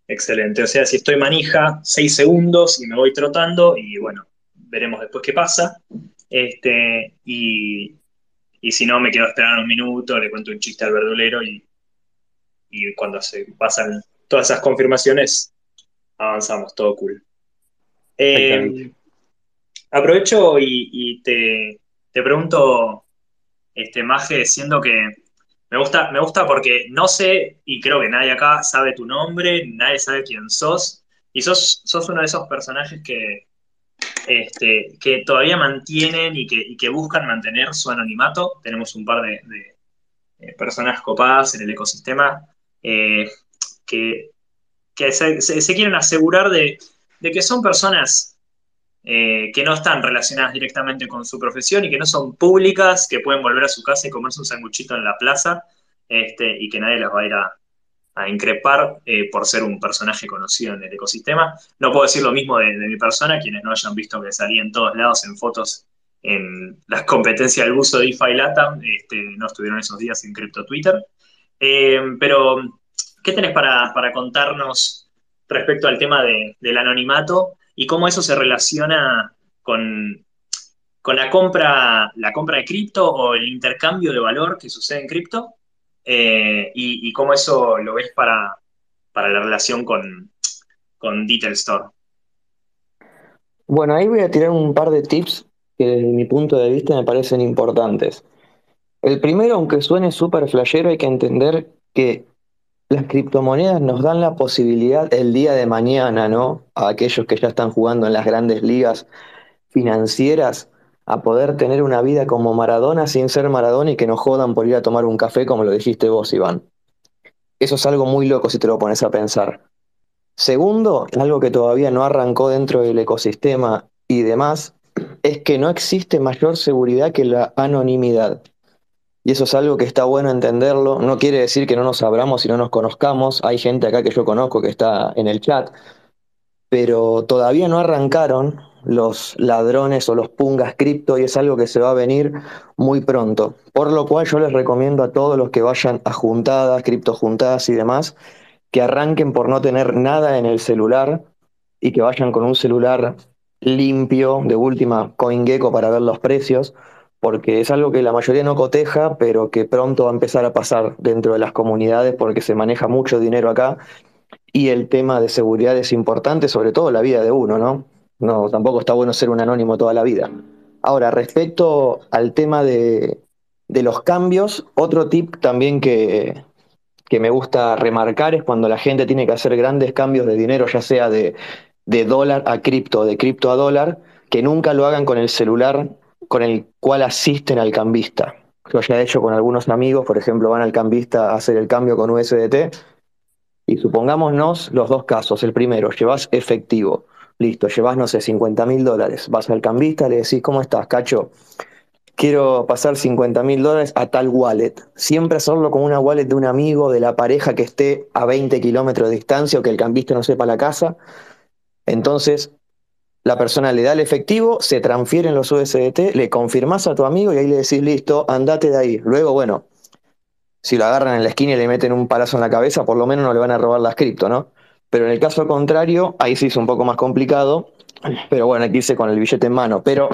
Excelente. O sea, si estoy manija, seis segundos y me voy trotando y bueno, veremos después qué pasa. Este, y, si no, me quedo esperando un minuto, le cuento un chiste al verdulero y, cuando se pasan todas esas confirmaciones, avanzamos, todo cool. Eh, aprovecho y, te, te, pregunto, este, Maje, siendo que me gusta, me gusta porque no sé, y creo que nadie acá sabe tu nombre, nadie sabe quién sos, y sos, sos uno de esos personajes que, este, que todavía mantienen y que, buscan mantener su anonimato. Tenemos un par de, eh, personas copadas en el ecosistema eh, que, se, quieren asegurar de, que son personas eh, que no están relacionadas directamente con su profesión y que no son públicas, que pueden volver a su casa y comerse un sanguchito en la plaza este, y que nadie las va a ir a, increpar eh, por ser un personaje conocido en el ecosistema. No puedo decir lo mismo de, mi persona, quienes no hayan visto que salí en todos lados en fotos en las competencias del uso de DeFi Latam, este, no estuvieron esos días en Crypto Twitter. Eh, pero ¿qué tenés para, para contarnos respecto al tema de- del anonimato y cómo eso se relaciona con, con la compra, la compra de cripto o el intercambio de valor que sucede en cripto? Eh, y, cómo eso lo ves para, para la relación con, con Detail Store. Bueno, ahí voy a tirar un par de tips que desde mi punto de vista me parecen importantes. El primero, aunque suene súper flashero, hay que entender que las criptomonedas nos dan la posibilidad el día de mañana, ¿no? A aquellos que ya están jugando en las grandes ligas financieras, a poder tener una vida como Maradona sin ser Maradona y que no jodan por ir a tomar un café, como lo dijiste vos, Iván. Eso es algo muy loco si te lo pones a pensar. Segundo, algo que todavía no arrancó dentro del ecosistema y demás, es que no existe mayor seguridad que la anonimidad. Y eso es algo que está bueno entenderlo. No quiere decir que no nos abramos y no nos conozcamos. Hay gente acá que yo conozco que está en el chat, pero todavía no arrancaron los ladrones o los pungas cripto y es algo que se va a venir muy pronto. Por lo cual yo les recomiendo a todos los que vayan a juntadas, criptojuntadas y demás, que arranquen por no tener nada en el celular y que vayan con un celular limpio, de última CoinGecko para ver los precios, porque es algo que la mayoría no coteja, pero que pronto va a empezar a pasar dentro de las comunidades porque se maneja mucho dinero acá y el tema de seguridad es importante, sobre todo la vida de uno, ¿no? No, tampoco está bueno ser un anónimo toda la vida. Ahora, respecto al tema de, de los cambios, otro tip también que, que me gusta remarcar es cuando la gente tiene que hacer grandes cambios de dinero, ya sea de, de dólar a cripto, de cripto a dólar, que nunca lo hagan con el celular con el cual asisten al cambista. Yo ya he hecho con algunos amigos, por ejemplo, van al cambista a hacer el cambio con USDT y supongámonos los dos casos. El primero, llevas efectivo. Listo, llevas, no sé, 50 mil dólares. Vas al cambista, le decís, ¿cómo estás, cacho? Quiero pasar 50 mil dólares a tal wallet. Siempre hacerlo con una wallet de un amigo, de la pareja que esté a 20 kilómetros de distancia o que el cambista no sepa la casa. Entonces, la persona le da el efectivo, se transfieren los USDT, le confirmás a tu amigo y ahí le decís, listo, andate de ahí. Luego, bueno, si lo agarran en la esquina y le meten un palazo en la cabeza, por lo menos no le van a robar las cripto, ¿no? Pero en el caso contrario, ahí sí es un poco más complicado, pero bueno, hay que con el billete en mano. Pero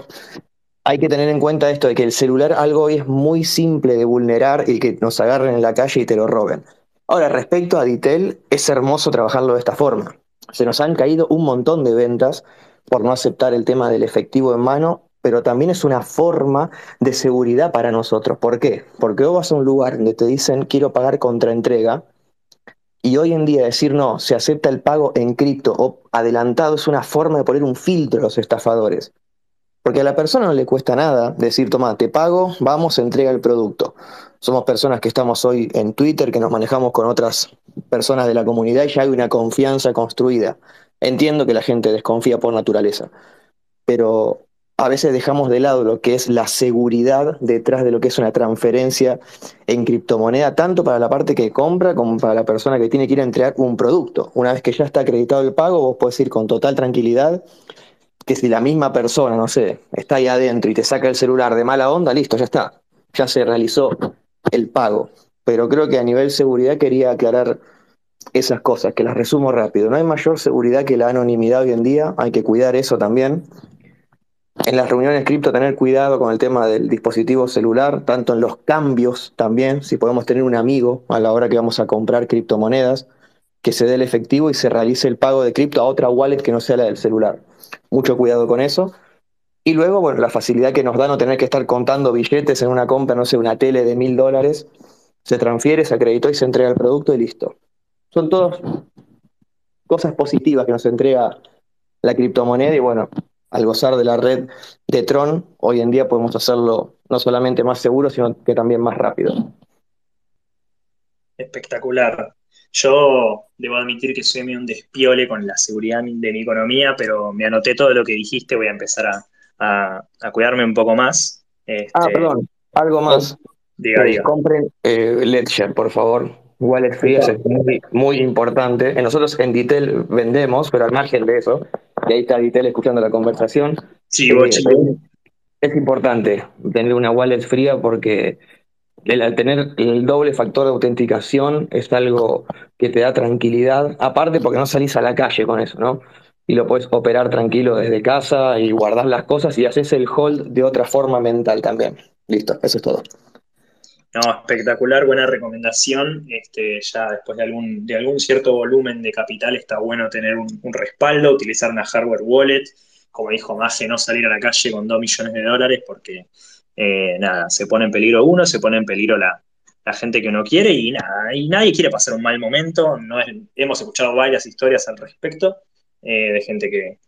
hay que tener en cuenta esto de que el celular algo es muy simple de vulnerar y que nos agarren en la calle y te lo roben. Ahora, respecto a Ditel, es hermoso trabajarlo de esta forma. Se nos han caído un montón de ventas por no aceptar el tema del efectivo en mano, pero también es una forma de seguridad para nosotros. ¿Por qué? Porque vos vas a un lugar donde te dicen quiero pagar contra entrega y hoy en día decir no, se acepta el pago en cripto o adelantado es una forma de poner un filtro a los estafadores. Porque a la persona no le cuesta nada decir, toma, te pago, vamos, entrega el producto. Somos personas que estamos hoy en Twitter, que nos manejamos con otras personas de la comunidad y ya hay una confianza construida. Entiendo que la gente desconfía por naturaleza, pero a veces dejamos de lado lo que es la seguridad detrás de lo que es una transferencia en criptomoneda, tanto para la parte que compra como para la persona que tiene que ir a entregar un producto. Una vez que ya está acreditado el pago, vos podés ir con total tranquilidad que si la misma persona, no sé, está ahí adentro y te saca el celular de mala onda, listo, ya está, ya se realizó el pago. Pero creo que a nivel seguridad quería aclarar esas cosas, que las resumo rápido. No hay mayor seguridad que la anonimidad hoy en día, hay que cuidar eso también. En las reuniones cripto tener cuidado con el tema del dispositivo celular, tanto en los cambios también, si podemos tener un amigo a la hora que vamos a comprar criptomonedas, que se dé el efectivo y se realice el pago de cripto a otra wallet que no sea la del celular. Mucho cuidado con eso. Y luego, bueno, la facilidad que nos da no tener que estar contando billetes en una compra, no sé, una tele de mil dólares, se transfiere, se acreditó y se entrega el producto y listo. Son todas cosas positivas que nos entrega la criptomoneda y bueno, al gozar de la red de Tron, hoy en día podemos hacerlo no solamente más seguro, sino que también más rápido. Espectacular. Yo debo admitir que soy medio un despiole con la seguridad de mi economía, pero me anoté todo lo que dijiste, voy a empezar a, a, a cuidarme un poco más. Este, Ah, perdón, algo más. Diga, Eh, diga. compren eh, Ledger, por favor. Wallet free es muy, muy importante. Eh, Nosotros en Ditel vendemos, pero al margen de eso, y ahí está Ditel escuchando la conversación, Chivo, eh, es importante tener una wallet fría porque el, tener el doble factor de autenticación es algo que te da tranquilidad, aparte porque no salís a la calle con eso, ¿no? Y lo puedes operar tranquilo desde casa y guardar las cosas y haces el hold de otra forma mental también. Listo, eso es todo. No, espectacular, buena recomendación. Este, ya después de algún, de algún cierto volumen de capital está bueno tener un, respaldo, utilizar una hardware wallet. Como dijo Maje, no salir a la calle con 2 millones de dólares porque eh, nada, se pone en peligro uno, se pone en peligro la, gente que uno quiere y nada, y nadie quiere pasar un mal momento. No hemos escuchado varias historias al respecto eh, de gente que,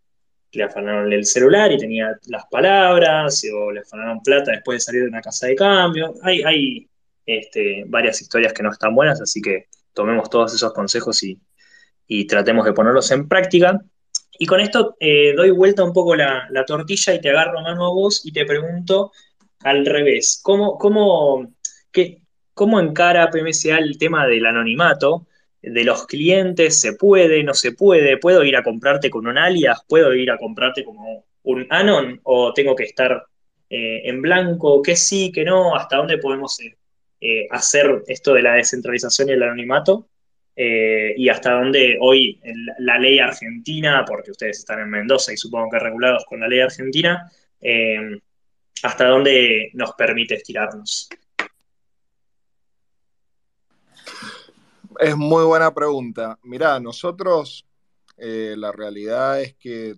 le afanaron el celular y tenía las palabras, o le afanaron plata después de salir de una casa de cambio. Hay, hay este, varias historias que no están buenas, así que tomemos todos esos consejos y, tratemos de ponerlos en práctica. Y con esto eh, doy vuelta un poco la, tortilla y te agarro mano a vos y te pregunto al revés, ¿cómo, cómo, cómo encara PMSA el tema del anonimato? de los clientes, se puede, no se puede, puedo ir a comprarte con un alias, puedo ir a comprarte como un anon o tengo que estar eh, en blanco, qué sí, qué no, hasta dónde podemos eh, eh, hacer esto de la descentralización y el anonimato, eh, y hasta dónde hoy la ley argentina, porque ustedes están en Mendoza y supongo que regulados con la ley argentina, eh, hasta dónde nos permite estirarnos. Es muy buena pregunta. Mirá, nosotros la realidad es que,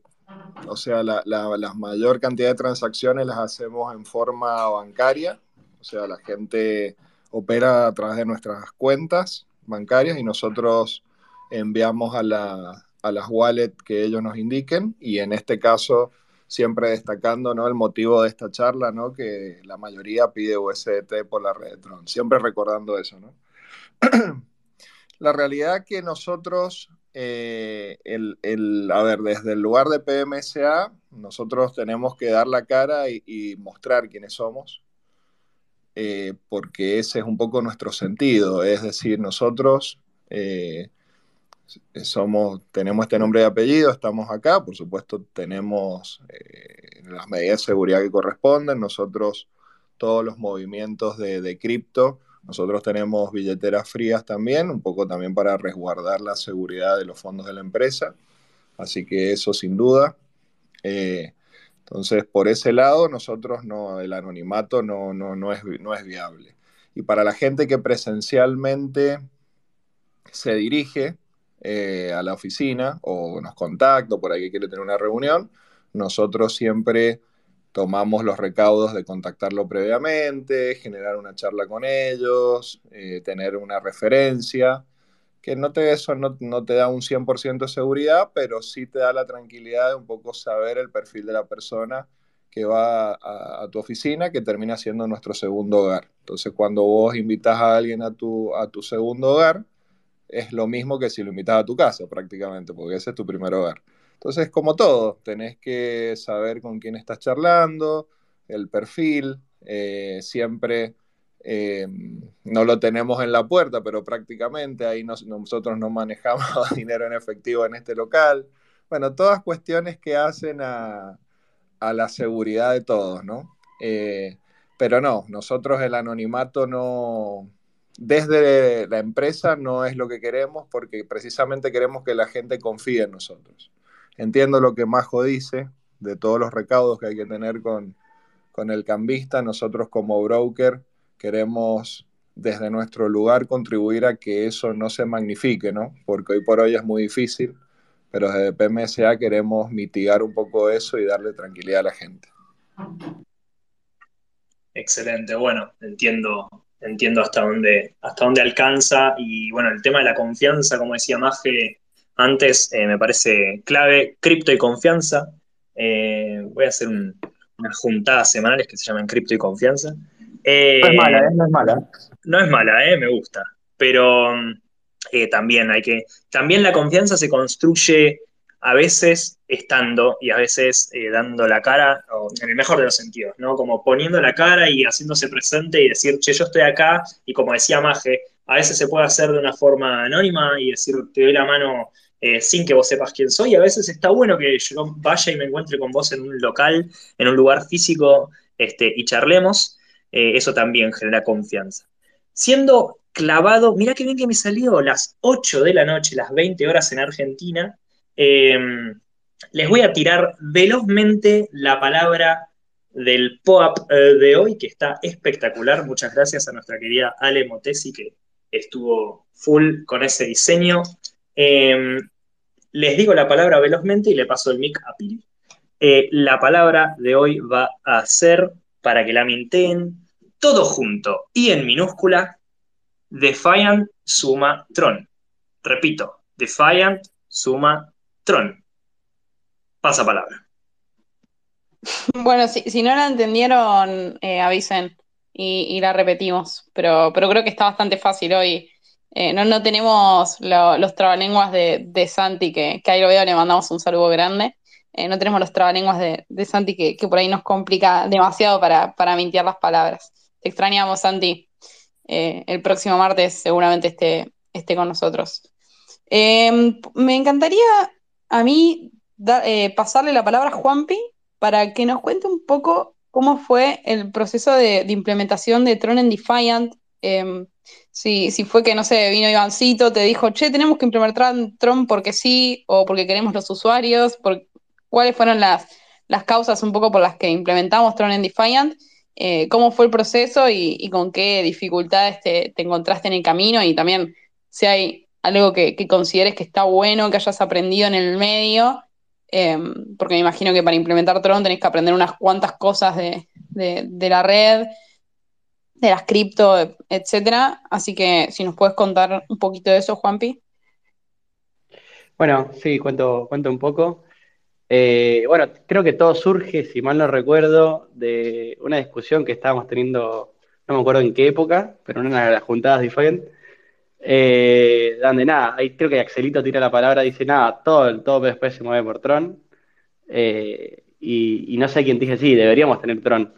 o sea, la, la, mayor cantidad de transacciones las hacemos en forma bancaria, o sea, la gente opera a través de nuestras cuentas bancarias y nosotros enviamos a, las wallets que ellos nos indiquen y en este caso siempre destacando ¿no? el motivo de esta charla, ¿no? que la mayoría pide USDT por la red de Tron, siempre recordando eso. ¿no? la realidad que nosotros, eh, el, a ver, desde el lugar de PMSA, nosotros tenemos que dar la cara y mostrar quiénes somos, eh, porque ese es un poco nuestro sentido, es decir, nosotros eh, somos, tenemos este nombre y apellido, estamos acá, por supuesto tenemos eh, las medidas de seguridad que corresponden, nosotros todos los movimientos de, de cripto, nosotros tenemos billeteras frías también, un poco también para resguardar la seguridad de los fondos de la empresa, así que eso sin duda. Entonces, por ese lado, nosotros no, el anonimato no, no, no, es, no es viable. Y para la gente que presencialmente se dirige eh, a la oficina o nos contacta, por ahí que quiere tener una reunión, nosotros siempre tomamos los recaudos de contactarlo previamente, generar una charla con ellos, eh, tener una referencia que no te, eso no, te da un 100% de seguridad, pero sí te da la tranquilidad de un poco saber el perfil de la persona que va a, tu oficina, que termina siendo nuestro segundo hogar. Entonces, cuando vos invitas a alguien a tu, a tu segundo hogar, es lo mismo que si lo invitas a tu casa prácticamente, porque ese es tu primer hogar. Entonces, como todo, tenés que saber con quién estás charlando, el perfil, eh, siempre eh, no lo tenemos en la puerta, pero prácticamente ahí nosotros no manejamos dinero en efectivo en este local. Bueno, todas cuestiones que hacen a, la seguridad de todos, ¿no? Eh, pero no, nosotros el anonimato no, desde la empresa no es lo que queremos porque precisamente queremos que la gente confíe en nosotros. Entiendo lo que Majo dice de todos los recaudos que hay que tener con, con el cambista, nosotros como broker queremos desde nuestro lugar contribuir a que eso no se magnifique, ¿no? Porque hoy por hoy es muy difícil, pero desde PMSA queremos mitigar un poco eso y darle tranquilidad a la gente. Excelente, bueno, entiendo, entiendo hasta dónde, hasta dónde alcanza y bueno, el tema de la confianza, como decía Maje antes, eh, me parece clave, cripto y confianza. Eh, voy a hacer unas juntadas semanales que se llaman cripto y confianza no es mala, ¿eh? No es mala. No es mala, ¿eh? Me gusta. Pero eh, también hay que. También la confianza se construye a veces estando y a veces eh, dando la cara, o en el mejor de los sentidos, ¿no? Como poniendo la cara y haciéndose presente y decir, che, yo estoy acá, y como decía Maje, a veces se puede hacer de una forma anónima y decir, te doy la mano sin que vos sepas quién soy, y a veces está bueno que yo vaya y me encuentre con vos en un local, en un lugar físico, este, y charlemos. Eh, eso también genera confianza. Siendo clavado, mirá qué bien que me salió, las 8 de la noche, las 20 horas en Argentina, eh, les voy a tirar velozmente la palabra del POAP eh, de hoy, que está espectacular. Muchas gracias a nuestra querida Ale Motesi, que estuvo full con ese diseño. les digo la palabra velozmente y le paso el mic a Pili. la palabra de hoy va a ser, para que la minten, todo junto y en minúscula, Defiant suma Tron. Repito, Defiant suma Tron. Pasa palabra. Bueno, si, no la entendieron, eh, avisen y, la repetimos, pero, creo que está bastante fácil hoy. Eh, no, no tenemos los trabalenguas de, de Santi, que, que ahí lo veo, le mandamos un saludo grande. Eh, no tenemos los trabalenguas de, de Santi, que, por ahí nos complica demasiado para, para mintiar las palabras. Te extrañamos, Santi. Eh, el próximo martes seguramente esté, esté con nosotros. Em, me encantaría a mí eh, pasarle la palabra a Juanpi para que nos cuente un poco cómo fue el proceso de, implementación de Tron en Defiant. Em, si, fue que, no sé, vino Ivancito, te dijo, che, tenemos que implementar Tron porque sí, o porque queremos los usuarios, cuáles fueron las, las causas un poco por las que implementamos Tron en Defiant eh, cómo fue el proceso y, con qué dificultades te, encontraste en el camino y también si hay algo que, consideres que está bueno, que hayas aprendido en el medio, em, porque me imagino que para implementar Tron tenés que aprender unas cuantas cosas de, la red, de las cripto, etcétera. Así que si nos puedes contar un poquito de eso, Juanpi. Bueno, sí, cuento, cuento un poco. Eh, bueno, creo que todo surge, si mal no recuerdo, de una discusión que estábamos teniendo, no me acuerdo en qué época, pero en una de las juntadas de eh, donde nada, ahí creo que Axelito tira la palabra, dice nada, todo, todo después se mueve por Tron, eh, y, no sé quién dije, sí, deberíamos tener Tron.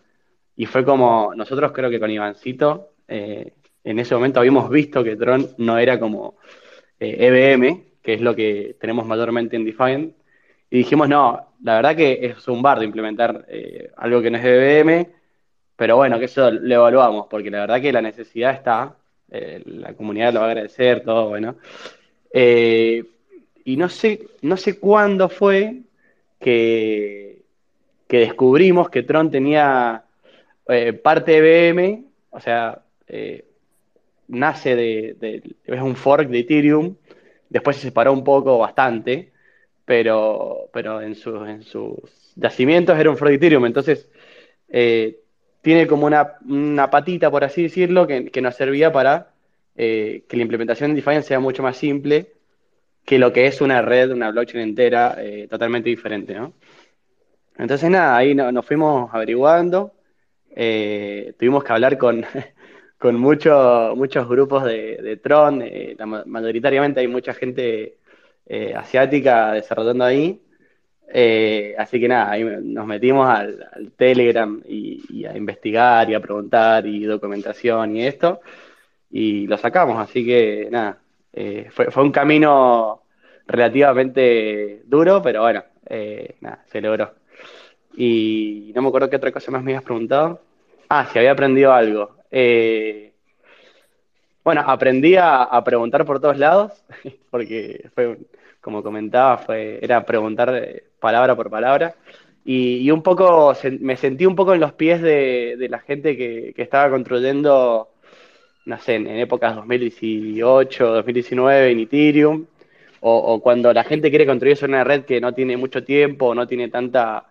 Y fue como, nosotros creo que con Ivancito, en ese momento habíamos visto que Tron no era como EBM, e que es lo que tenemos mayormente en Defiant, y dijimos, no, la verdad que es un bardo implementar eh, algo que no es BBM, pero bueno, que eso lo evaluamos, porque la verdad que la necesidad está, eh, la comunidad lo va a agradecer, todo bueno. Eh, y no sé, no sé cuándo fue que, que descubrimos que Tron tenía parte de BM, o sea, nace de, de, es un fork de Ethereum, después se separó un poco bastante, pero, pero en, sus, en sus yacimientos era un Freud entonces eh, tiene como una, patita, por así decirlo, que, nos servía para eh, que la implementación de Defiant sea mucho más simple que lo que es una red, una blockchain entera eh, totalmente diferente, ¿no? Entonces nada, ahí nos fuimos averiguando, tuvimos que hablar con, con muchos grupos de Tron, mayoritariamente hay mucha gente eh, asiática desarrollando ahí. Eh, así que nada, ahí nos metimos al, Telegram y, a investigar y a preguntar y documentación y esto, y lo sacamos. Así que nada, eh, fue, un camino relativamente duro, pero bueno, nada, se logró. Y no me acuerdo qué otra cosa más me habías preguntado. Ah, si había aprendido algo. Bueno, aprendí a, preguntar por todos lados, porque fue, como comentaba, fue, era preguntar eh, palabra por palabra. Y, un poco, me sentí un poco en los pies de, la gente que, estaba construyendo, no sé, en, épocas 2018, 2019 en Ethereum, o, cuando la gente quiere construir una red que no tiene mucho tiempo, no tiene tanta,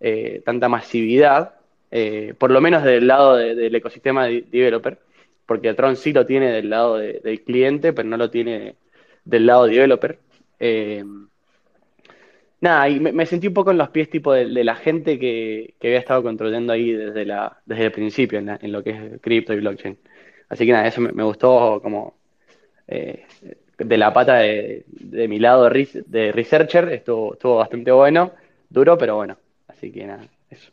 eh, tanta masividad, eh, por lo menos del lado del ecosistema de developer, porque Tron sí lo tiene del lado del cliente, pero no lo tiene del lado developer. Eh, nada, y me, sentí un poco en los pies tipo de, la gente que, había estado construyendo ahí desde, la, desde el principio en, lo que es cripto y blockchain. Así que nada, eso me, gustó como eh, de la pata de, mi lado de, researcher, estuvo, estuvo bastante bueno, duro, pero bueno. Así que nada, eso.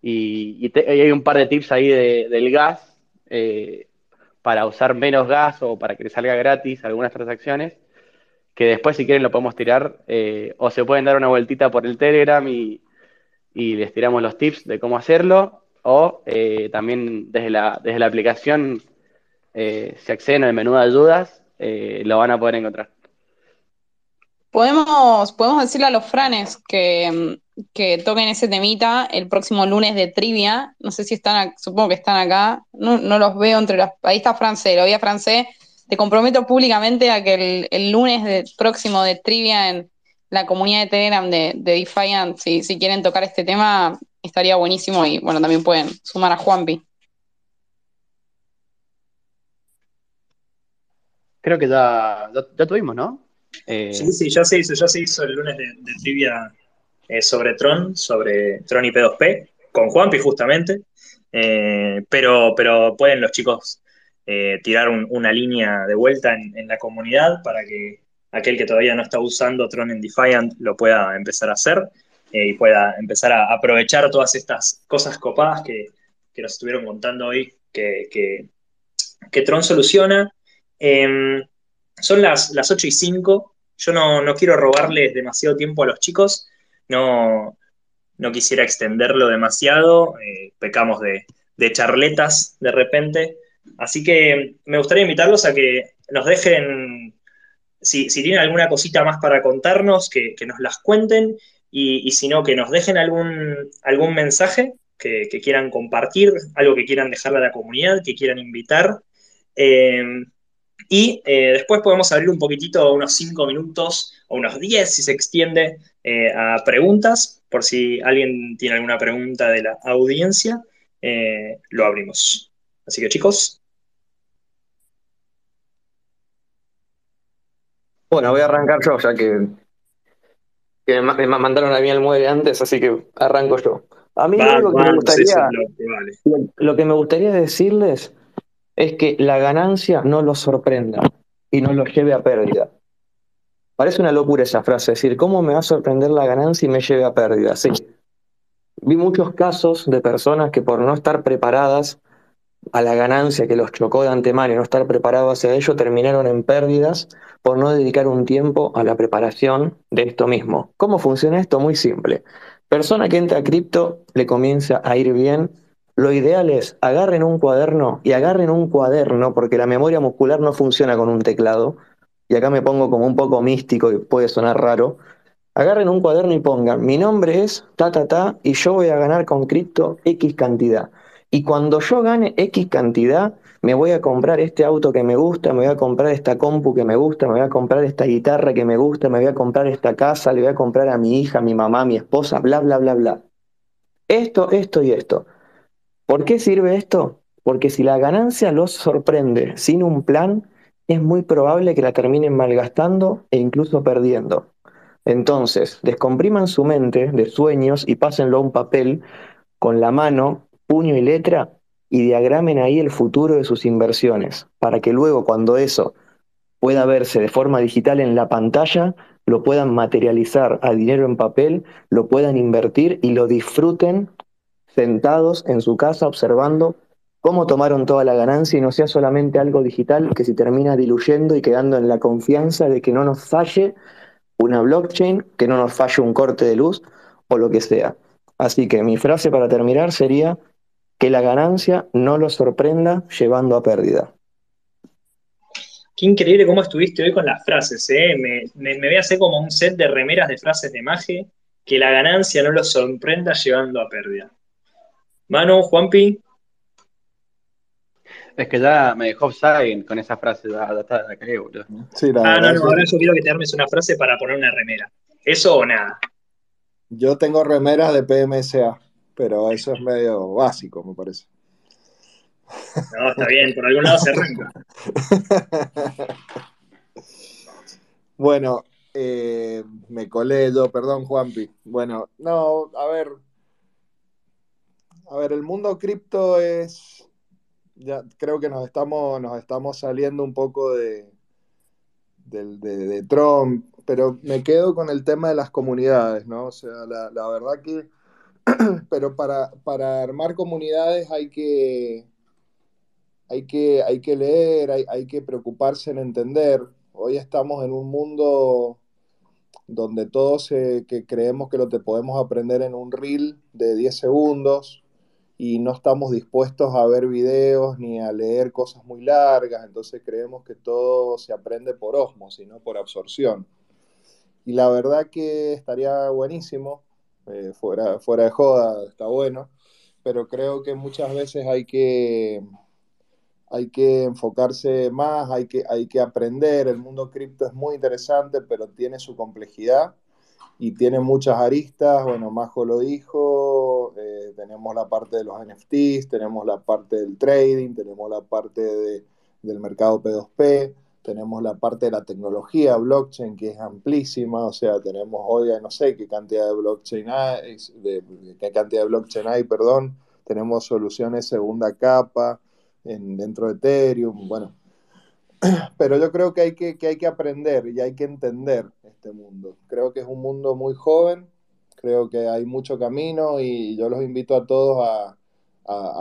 Y, hay un par de tips ahí del gas eh, para usar menos gas o para que le salga gratis algunas transacciones que después si quieren lo podemos tirar, eh, o se pueden dar una vueltita por el Telegram y, les tiramos los tips de cómo hacerlo, o eh, también desde la, desde la aplicación, si acceden al menú de ayudas, lo van a poder encontrar. Podemos, podemos decirle a los franes que, que toquen ese temita el próximo lunes de trivia. No sé si están, supongo que están acá. No, no los veo entre las. Ahí está francés, lo vi a francés. Te comprometo públicamente a que el, el lunes de, próximo de trivia en la comunidad de Telegram de, de Defiant, si, si quieren tocar este tema, estaría buenísimo y bueno, también pueden sumar a Juanpi. Creo que ya, ya, ya tuvimos, ¿no? Eh... Sí, sí, ya se hizo, ya se hizo el lunes de, de trivia eh, sobre Tron, sobre Tron y P2P, con Juanpi justamente, eh, pero, pero pueden los chicos eh, tirar un, una línea de vuelta en, la comunidad para que aquel que todavía no está usando Tron en Defiant lo pueda empezar a hacer y pueda empezar a aprovechar todas estas cosas copadas que, que nos estuvieron contando hoy que, que, Tron soluciona. Eh, son las, las 8 y 5. Yo no, no, quiero robarles demasiado tiempo a los chicos. No, no quisiera extenderlo demasiado. Eh, pecamos de, de, charletas de repente. Así que me gustaría invitarlos a que nos dejen, si, si tienen alguna cosita más para contarnos, que, que nos las cuenten. Y, y, si no, que nos dejen algún, algún mensaje que, que, quieran compartir, algo que quieran dejarle a la comunidad, que quieran invitar. Eh, y eh, después podemos abrir un poquitito, unos 5 minutos o unos 10 si se extiende, eh, a preguntas, por si alguien tiene alguna pregunta de la audiencia, eh, lo abrimos. Así que chicos. Bueno, voy a arrancar yo, ya que, que me mandaron a mí al mueble antes, así que arranco yo. A mí va, lo, que me gustaría, lo, que vale. lo que me gustaría decirles es que la ganancia no los sorprenda y no los lleve a pérdida. Parece una locura esa frase, decir, ¿cómo me va a sorprender la ganancia y me lleve a pérdida? Sí. Vi muchos casos de personas que por no estar preparadas a la ganancia que los chocó de antemano y no estar preparados hacia ello, terminaron en pérdidas por no dedicar un tiempo a la preparación de esto mismo. ¿Cómo funciona esto? Muy simple. Persona que entra a cripto le comienza a ir bien lo ideal es agarren un cuaderno y agarren un cuaderno porque la memoria muscular no funciona con un teclado. Y acá me pongo como un poco místico y puede sonar raro. Agarren un cuaderno y pongan, mi nombre es ta ta y yo voy a ganar con cripto X cantidad. Y cuando yo gane X cantidad, me voy a comprar este auto que me gusta, me voy a comprar esta compu que me gusta, me voy a comprar esta guitarra que me gusta, me voy a comprar esta casa, le voy a comprar a mi hija, a mi mamá, a mi esposa, bla, bla, bla, bla. Esto, esto y esto. ¿Por qué sirve esto? Porque si la ganancia los sorprende sin un plan, es muy probable que la terminen malgastando e incluso perdiendo. Entonces, descompriman su mente de sueños y pásenlo a un papel con la mano, puño y letra y diagramen ahí el futuro de sus inversiones, para que luego cuando eso pueda verse de forma digital en la pantalla, lo puedan materializar a dinero en papel, lo puedan invertir y lo disfruten sentados en su casa observando cómo tomaron toda la ganancia y no sea solamente algo digital que se termina diluyendo y quedando en la confianza de que no nos falle una blockchain, que no nos falle un corte de luz o lo que sea. Así que mi frase para terminar sería que la ganancia no los sorprenda llevando a pérdida. Qué increíble cómo estuviste hoy con las frases, ¿eh? Me, me, me voy a hacer como un set de remeras de frases de magia, que la ganancia no los sorprenda llevando a pérdida. Manu, Juanpi. Es que ya me dejó offside con esa frase, ya, ya está, la cagué, boludo. Sí, la ah, no, no, ahora yo quiero que te armes una frase para poner una remera. ¿Eso o nada? Yo tengo remeras de PMSA, pero eso es medio básico, me parece. No, está bien, por algún lado se arranca. bueno, eh, me colé yo, perdón, Juanpi. Bueno, no, a ver, a ver, el mundo cripto es, ya creo que nos estamos, nos estamos saliendo un poco de, de, Trump, pero me quedo con el tema de las comunidades, ¿no? O sea, la, la verdad que, pero para, para, armar comunidades hay que, hay que, hay que leer, hay, hay que preocuparse en entender. Hoy estamos en un mundo donde todos eh, que creemos que lo te podemos aprender en un reel de 10 segundos, y no estamos dispuestos a ver videos ni a leer cosas muy largas, entonces creemos que todo se aprende por osmosis, no por absorción. Y la verdad que estaría buenísimo, eh, fuera, fuera de joda, está bueno, pero creo que muchas veces hay que, hay que enfocarse más, hay que, hay que aprender. El mundo cripto es muy interesante, pero tiene su complejidad y tiene muchas aristas. Bueno, Majo lo dijo, eh, tenemos la parte de los NFTs, tenemos la parte del trading, tenemos la parte de, del mercado P2P, tenemos la parte de la tecnología blockchain que es amplísima, o sea, tenemos hoy no sé qué cantidad de blockchain hay, qué cantidad de blockchain hay, perdón, tenemos soluciones segunda capa en, dentro de Ethereum, bueno, pero yo creo que hay que, que hay que aprender y hay que entender este mundo. Creo que es un mundo muy joven, creo que hay mucho camino y yo los invito a todos a,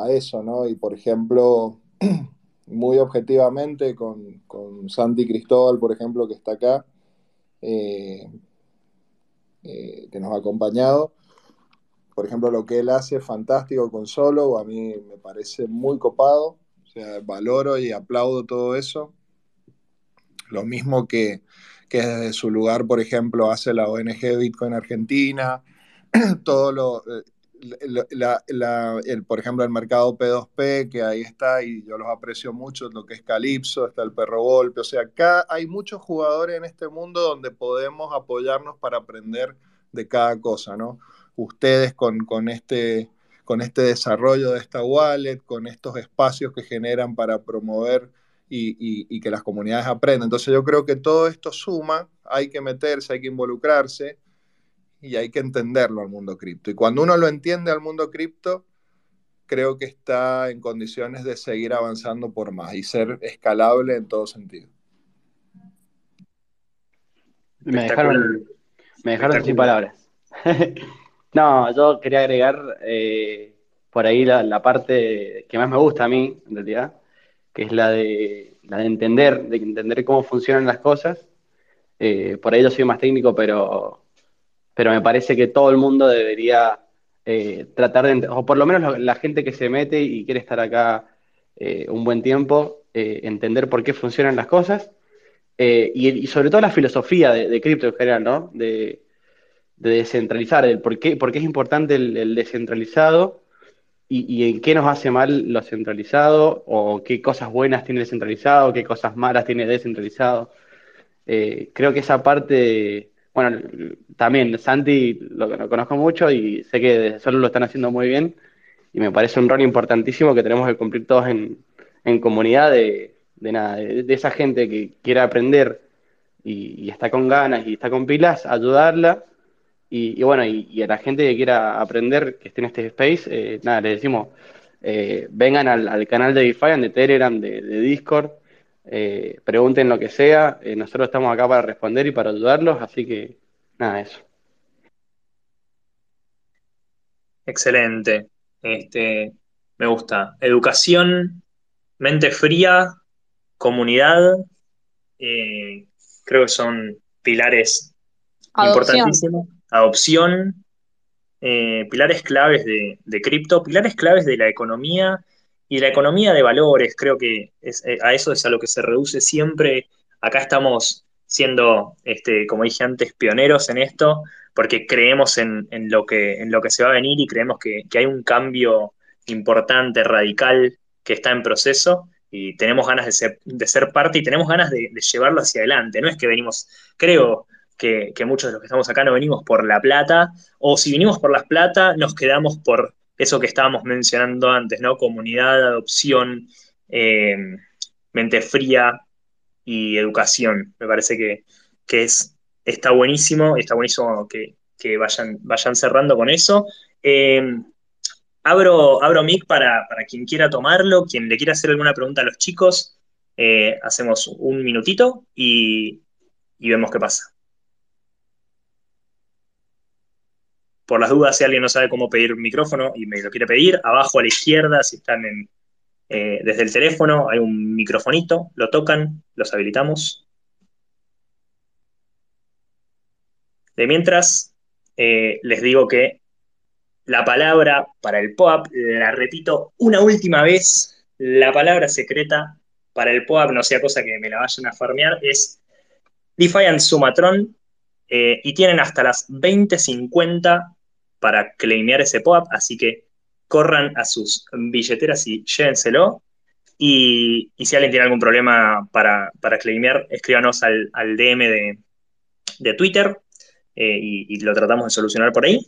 a, eso, ¿no? Y por ejemplo, muy objetivamente con, con, Santi Cristóbal, por ejemplo, que está acá, eh, eh, que nos ha acompañado. Por ejemplo, lo que él hace es fantástico con Solo, a mí me parece muy copado, o sea, valoro y aplaudo todo eso. Lo mismo que, que desde su lugar, por ejemplo, hace la ONG Bitcoin Argentina, todo lo, eh, por ejemplo, el mercado P2P, que ahí está y yo los aprecio mucho, lo que es Calypso, está el Perro Golpe, o sea, acá hay muchos jugadores en este mundo donde podemos apoyarnos para aprender de cada cosa, ¿no? Ustedes con, con, este, con este desarrollo de esta wallet, con estos espacios que generan para promover y, y, y que las comunidades aprendan. Entonces yo creo que todo esto suma, hay que meterse, hay que involucrarse y hay que entenderlo al mundo cripto. Y cuando uno lo entiende al mundo cripto, creo que está en condiciones de seguir avanzando por más y ser escalable en todo sentido. Me dejaron, me dejaron sin palabras. no, yo quería agregar eh, por ahí la, la, parte que más me gusta a mí, en realidad, que es la de, la de entender, de entender cómo funcionan las cosas. Eh, por ahí yo soy más técnico, pero pero me parece que todo el mundo debería eh, tratar de, o por lo menos la gente que se mete y quiere estar acá eh, un buen tiempo, entender por qué funcionan las cosas y, sobre todo la filosofía de, de cripto en general, ¿no? De, de, descentralizar, el por qué, por qué es importante el, el descentralizado y, en qué nos hace mal lo centralizado o qué cosas buenas tiene descentralizado, qué cosas malas tiene descentralizado. creo que esa parte bueno, también Santi lo, lo, conozco mucho y sé que solo lo están haciendo muy bien y me parece un rol importantísimo que tenemos que cumplir todos en, en comunidad de, de nada, de, esa gente que quiera aprender y, está con ganas y está con pilas, ayudarla y, y bueno, y, y, a la gente que quiera aprender, que esté en este space, eh, nada, le decimos, eh, vengan al, al, canal de Defiant, de Telegram, de, de Discord, eh, pregunten lo que sea, eh, nosotros estamos acá para responder y para ayudarlos, así que nada, eso. Excelente. Este, me gusta. Educación, mente fría, comunidad, eh, creo que son pilares Adopción. importantísimos. Adopción, eh, pilares claves de, cripto, pilares claves de la economía y la economía de valores, creo que eh, a eso es a lo que se reduce siempre. Acá estamos siendo, este, como dije antes, pioneros en esto, porque creemos en, en, lo, que, en lo que se va a venir y creemos que, que hay un cambio importante, radical, que está en proceso y tenemos ganas de ser, de ser parte y tenemos ganas de, llevarlo hacia adelante. No es que venimos, creo que, muchos de los que estamos acá no venimos por la plata, o si venimos por la plata, nos quedamos por eso que estábamos mencionando antes, ¿no? Comunidad, adopción, eh, mente fría y educación. Me parece que, que es, está buenísimo, está buenísimo que, que vayan, vayan cerrando con eso. Eh, abro, abro mic para, para, quien quiera tomarlo, quien le quiera hacer alguna pregunta a los chicos. Eh, hacemos un minutito y, y vemos qué pasa. Por las dudas, si alguien no sabe cómo pedir un micrófono y me lo quiere pedir, abajo a la izquierda, si están eh, desde el teléfono, hay un microfonito, lo tocan, los habilitamos. De mientras, eh, les digo que la palabra para el POAP, la repito una última vez, la palabra secreta para el POAP, no sea cosa que me la vayan a farmear, es Defiant Sumatron eh, y tienen hasta las 20.50 para claimear ese POAP, así que corran a sus billeteras y llévenselo. Y, si alguien tiene algún problema para, para claimear, escríbanos al, DM de, Twitter eh, y, lo tratamos de solucionar por ahí.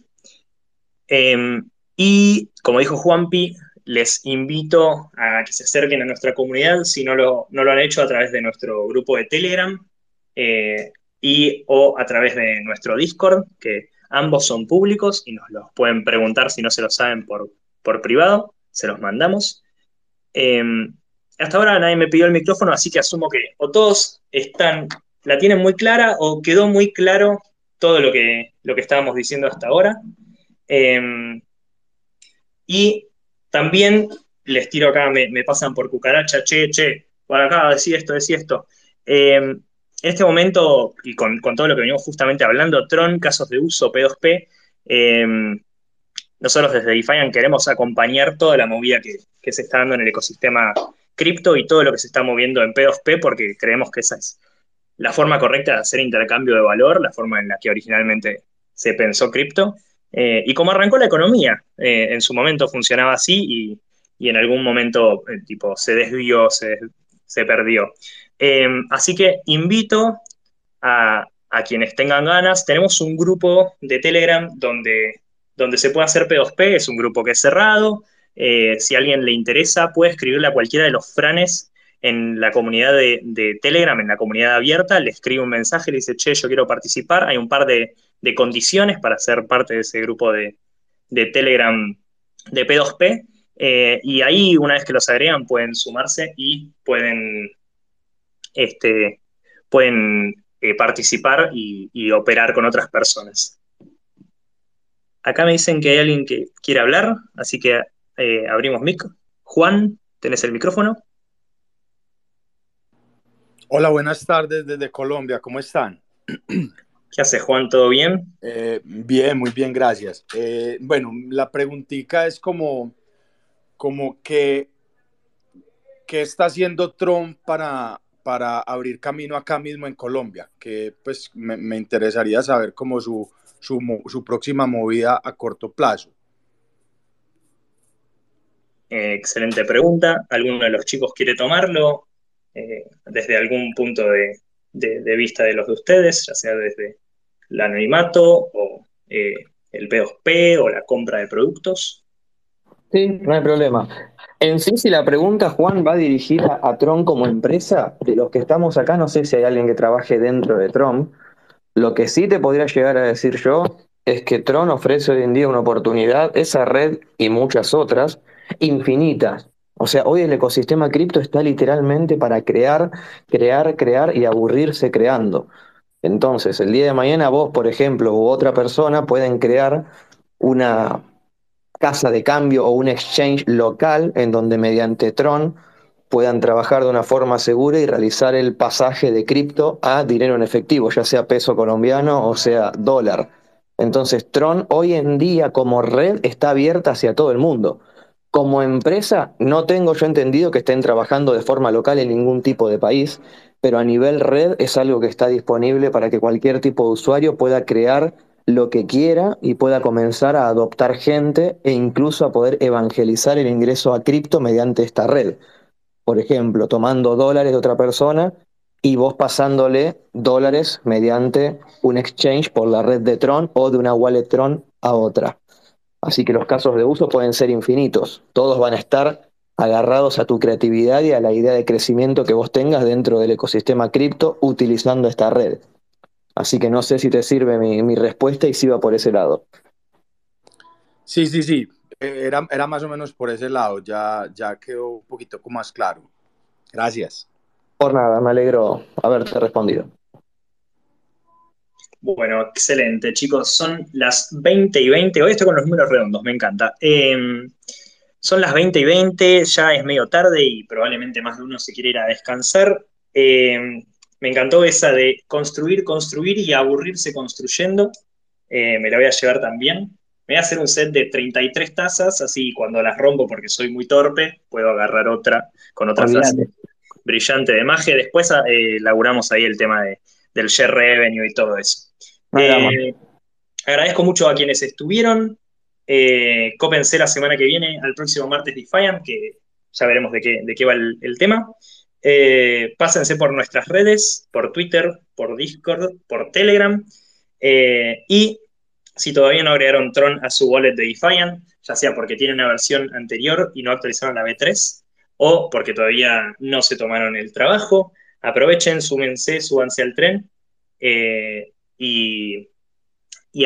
Em, y como dijo Juanpi, les invito a que se acerquen a nuestra comunidad si no lo, no lo han hecho a través de nuestro grupo de Telegram eh, y o a través de nuestro Discord, que ambos son públicos y nos los pueden preguntar si no se lo saben por, por privado, se los mandamos. Em, hasta ahora nadie me pidió el micrófono, así que asumo que o todos están, la tienen muy clara o quedó muy claro todo lo que, lo que estábamos diciendo hasta ahora. Em, y también les tiro acá, me, pasan por cucaracha, che, che, por acá, decía esto, decía esto. Em, en este momento, y con, todo lo que venimos justamente hablando, Tron, casos de uso, P2P, nosotros desde Defiant queremos acompañar toda la movida que, se está dando en el ecosistema cripto y todo lo que se está moviendo en P2P porque creemos que esa es la forma correcta de hacer intercambio de valor, la forma en la que originalmente se pensó cripto. Eh, y como arrancó la economía, eh, en su momento funcionaba así y, en algún momento eh, tipo, se desvió, se, perdió. Así que invito a, quienes tengan ganas, tenemos un grupo de Telegram donde donde se puede hacer P2P, es un grupo que es cerrado. Eh, si a alguien le interesa, puede escribirle a cualquiera de los franes en la comunidad de, Telegram, en la comunidad abierta, le escribe un mensaje, le dice, che, yo quiero participar. Hay un par de, condiciones para ser parte de ese grupo de, Telegram de P2P. Eh, y ahí, una vez que los agregan, pueden sumarse y pueden, este, pueden eh, participar y operar con otras personas. Acá me dicen que hay alguien que quiere hablar, así que eh, abrimos mic. Juan, ¿tenés el micrófono? Hola, buenas tardes desde Colombia, ¿cómo están? ¿Qué hace Juan? ¿Todo bien? Eh, bien, muy bien, gracias. Eh, bueno, la preguntita es como, como que, ¿qué está haciendo Trump para, para abrir camino acá mismo en Colombia? Que pues me, me interesaría saber cómo su, su, próxima movida a corto plazo? Eh, excelente pregunta. ¿Alguno de los chicos quiere tomarlo eh, desde algún punto de, vista de los de ustedes, ya sea desde el anonimato o eh, el P2P o la compra de productos? Sí, no hay problema. En sí, si la pregunta, Juan, va dirigida a Tron como empresa, de los que estamos acá, no sé si hay alguien que trabaje dentro de Tron, lo que sí te podría llegar a decir yo es que Tron ofrece hoy en día una oportunidad, esa red y muchas otras, infinitas. O sea, hoy el ecosistema cripto está literalmente para crear, crear, crear y aburrirse creando. Entonces, el día de mañana vos, por ejemplo, u otra persona pueden crear una casa de cambio o un exchange local en donde mediante Tron puedan trabajar de una forma segura y realizar el pasaje de cripto a dinero en efectivo, ya sea peso colombiano o sea dólar. Entonces, Tron hoy en día como red está abierta hacia todo el mundo. Como empresa, no tengo yo entendido que estén trabajando de forma local en ningún tipo de país, pero a nivel red es algo que está disponible para que cualquier tipo de usuario pueda crear lo que quiera y pueda comenzar a adoptar gente e incluso a poder evangelizar el ingreso a cripto mediante esta red por ejemplo, tomando dólares de otra persona y vos pasándole dólares mediante un exchange por la red de Tron o de una wallet Tron a otra. Así que los casos de uso pueden ser infinitos. Todos van a estar agarrados a tu creatividad y a la idea de crecimiento que vos tengas dentro del ecosistema cripto utilizando esta red. Así que no sé si te sirve mi, respuesta y si va por ese lado. Sí, sí, sí. Eh, era, era más o menos por ese lado, ya, ya quedó un poquito más claro. Gracias. Por nada, me alegro haberte respondido. Bueno, excelente, chicos. Son las 20 y 20. Hoy estoy con los números redondos, me encanta. Em, son las 20 y 20, ya es medio tarde y probablemente más de uno se quiere ir a descansar. Em, me encantó esa de construir, construir y aburrirse construyendo. Eh, me la voy a llevar también. Me voy a hacer un set de 33 tazas, así cuando las rompo porque soy muy torpe, puedo agarrar otra con otra frase brillante de magia. Después eh, laburamos ahí el tema de, del share revenue y todo eso. Eh, agradezco mucho a quienes estuvieron. Eh, cópense la semana que viene al próximo martes Defiant, que ya veremos de qué, de qué va el, tema. Eh, pásense por nuestras redes, por Twitter, por Discord, por Telegram. Eh, y si todavía no agregaron Tron a su wallet de Defiant, ya sea porque tienen una versión anterior y no actualizaron la B3, o porque todavía no se tomaron el trabajo, aprovechen, súmense, súbanse al tren y,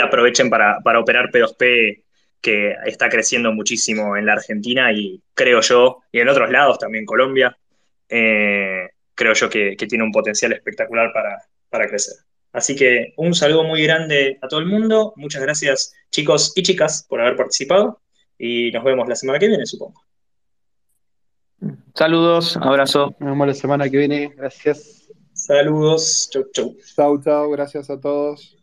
aprovechen para, para operar P2P que está creciendo muchísimo en la Argentina y creo yo, y en otros lados también Colombia, eh, creo yo que, tiene un potencial espectacular para, para crecer. Así que un saludo muy grande a todo el mundo. Muchas gracias chicos y chicas por haber participado y nos vemos la semana que viene, supongo. Saludos, abrazo. Nos vemos la semana que viene. Gracias. Saludos. Chau, chau. Chau, chau. Gracias a todos.